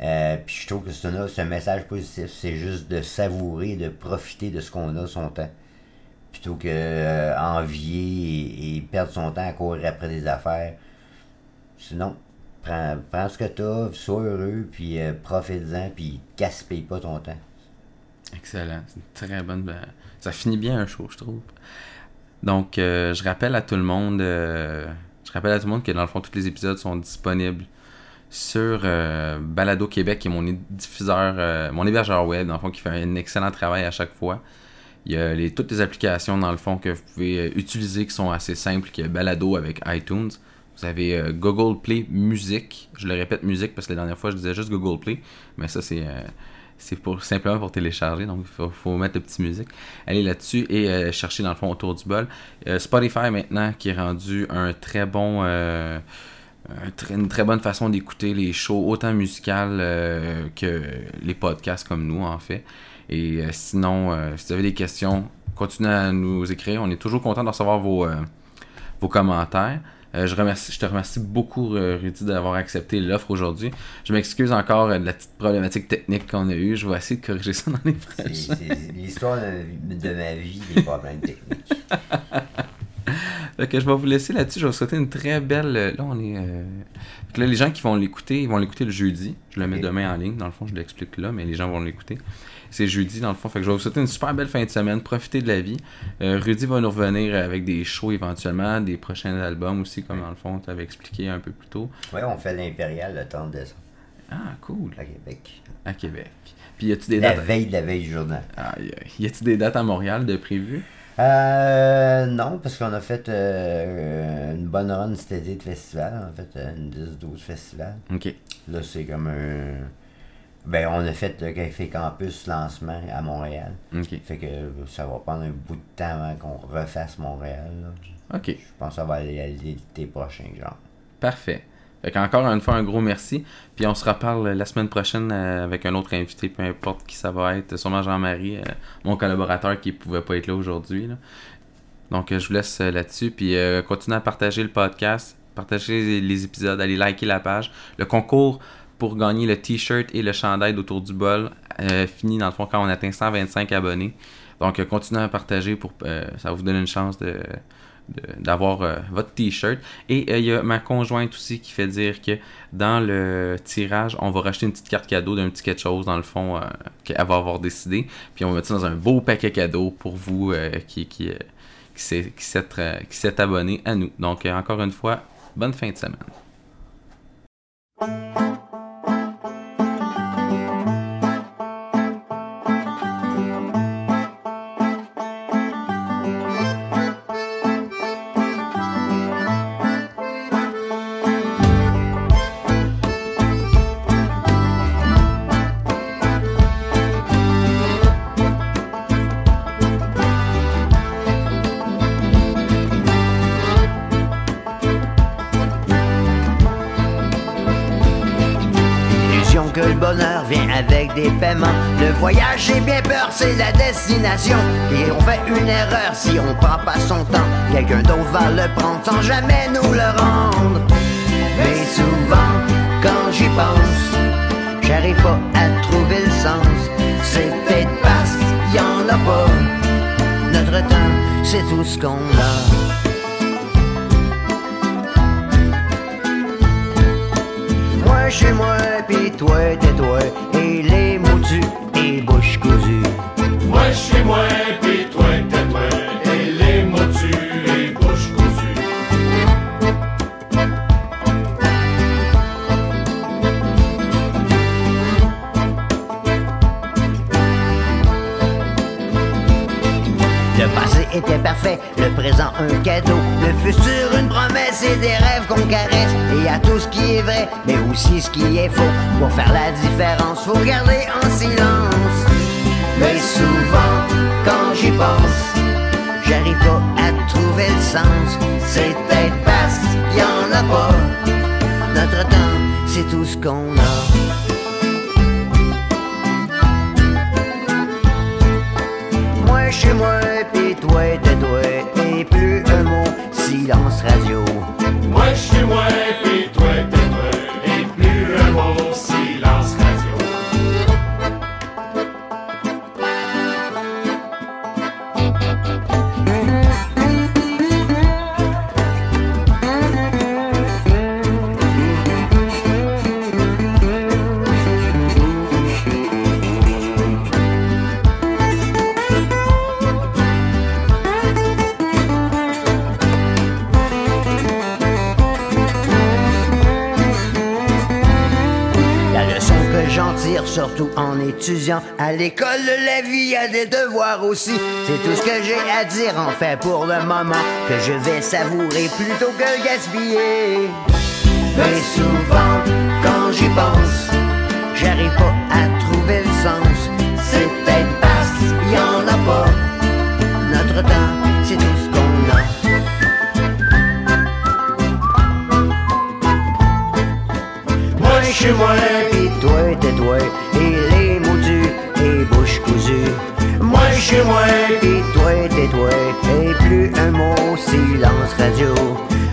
Speaker 2: Euh, puis je trouve que c'est un, c'est un message positif. C'est juste de savourer, de profiter de ce qu'on a son temps. Plutôt que euh, envier et, et perdre son temps à courir après des affaires. Sinon, prends, ce que t'as, sois heureux, puis euh, profite-en, puis gaspille pas ton temps.
Speaker 1: Excellent. C'est une très bonne. ben, Ça finit bien un show, je trouve. Donc, euh, je rappelle à tout le monde. euh, je rappelle à tout le monde que dans le fond, tous les épisodes sont disponibles sur Balado Québec, qui est mon diffuseur, mon hébergeur web, dans le fond, qui fait un excellent travail à chaque fois. Il y a les, toutes les applications, dans le fond, que vous pouvez utiliser qui sont assez simples, qui est Balado avec iTunes. Vous avez euh, Google Play Music. Je le répète musique parce que la dernière fois, je disais juste Google Play. Mais ça, c'est euh, pour simplement pour télécharger. Donc, il faut, mettre le petit musique. Allez là-dessus et euh, chercher dans le fond autour du bol. Euh, Spotify maintenant qui est rendu un très bon. une très bonne façon d'écouter les shows, autant musicales que les podcasts comme nous, en fait. Et sinon, si vous avez des questions, continuez à nous écrire. On est toujours content de recevoir vos, vos commentaires. Euh, je, remercie, je te remercie beaucoup, euh, Rudy, d'avoir accepté l'offre aujourd'hui. Je m'excuse encore euh, de la petite problématique technique qu'on a eue. Je vais essayer de corriger ça dans les prochains.
Speaker 2: c'est l'histoire de, de ma vie, des problèmes techniques.
Speaker 1: Fait que je vais vous laisser là-dessus. Je vais vous souhaiter une très belle. euh, Là, on est. euh, fait que là, les gens qui vont l'écouter, ils vont l'écouter le jeudi. Je le mets demain en ligne. Dans le fond, je l'explique là, mais les gens vont l'écouter. C'est jeudi, dans le fond. Fait que je vais vous souhaiter une super belle fin de semaine. Profitez de la vie. Euh, Rudy va nous revenir avec des shows éventuellement, des prochains albums aussi, comme dans le fond, tu avais expliqué un peu plus tôt.
Speaker 2: Ouais, on fait l'impérial le 30 décembre
Speaker 1: Ah, cool.
Speaker 2: à Québec.
Speaker 1: À Québec. Puis y a-tu des
Speaker 2: La
Speaker 1: dates?
Speaker 2: veille de la veille du journal.
Speaker 1: Aïe. Y a-tu des dates à Montréal de prévues?
Speaker 2: Euh, non, parce qu'on a fait euh, une bonne run cet été de festival. A fait euh, une 10-12 festivals.
Speaker 1: OK.
Speaker 2: Là, c'est comme un. Ben, on a fait le Café Campus lancement à Montréal.
Speaker 1: OK.
Speaker 2: Fait que ça va prendre un bout de temps avant qu'on refasse Montréal. là.
Speaker 1: OK.
Speaker 2: Je pense que ça va aller à l'été prochain, genre.
Speaker 1: Parfait. Fait encore une fois, un gros merci. Puis on se reparle la semaine prochaine euh, avec un autre invité, peu importe qui ça va être. Sûrement Jean-Marie, euh, mon collaborateur qui pouvait pas être là aujourd'hui. Donc euh, je vous laisse là-dessus. Puis continuez à partager le podcast, partager les, épisodes, allez liker la page. Le concours pour gagner le t-shirt et le chandail autour du bol finit dans le fond quand on atteint 125 abonnés. Donc continuez à partager pour ça vous donner une chance de- d'avoir euh, votre t-shirt. Et euh, il y a ma conjointe aussi qui fait dire que dans le tirage, on va racheter une petite carte cadeau d'un petit quelque chose dans le fond euh, qu'elle va avoir décidé. Puis on va mettre ça dans un beau paquet cadeau pour vous qui, qui, qui s'est- abonné à nous. Donc encore une fois, bonne fin de semaine.
Speaker 2: Le voyage, j'ai bien peur, c'est la destination. Et on fait une erreur si on prend pas son temps. Quelqu'un d'autre va le prendre sans jamais nous le rendre. Mais souvent, quand j'y pense, j'arrive pas à trouver le sens. C'est peut-être parce qu'il y en a pas. Notre temps, c'est tout ce qu'on a. Moi chez moi, pis toi t'es c'est l'école la vie, a des devoirs aussi. C'est tout ce que j'ai à dire, en fait, pour le moment, que je vais savourer plutôt que le gaspiller. Mais souvent, quand j'y pense, j'arrive pas à trouver le sens. C'est peut-être parce qu'il y en a pas. Notre temps, c'est tout ce qu'on a.
Speaker 3: Moi chez moi,
Speaker 2: Pis toi, t'es toi, et et bouche cousue.
Speaker 3: moi chez moi,
Speaker 2: Pis toi, t'es toi, et plus un mot, silence radio.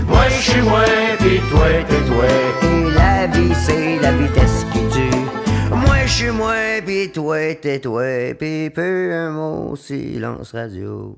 Speaker 3: moi chez moi, pis toi t'es toi.
Speaker 2: Et la vie, c'est la vitesse qui tue. Moi, je suis moi, pis toi, t'es toi, pis peu un mot, silence radio.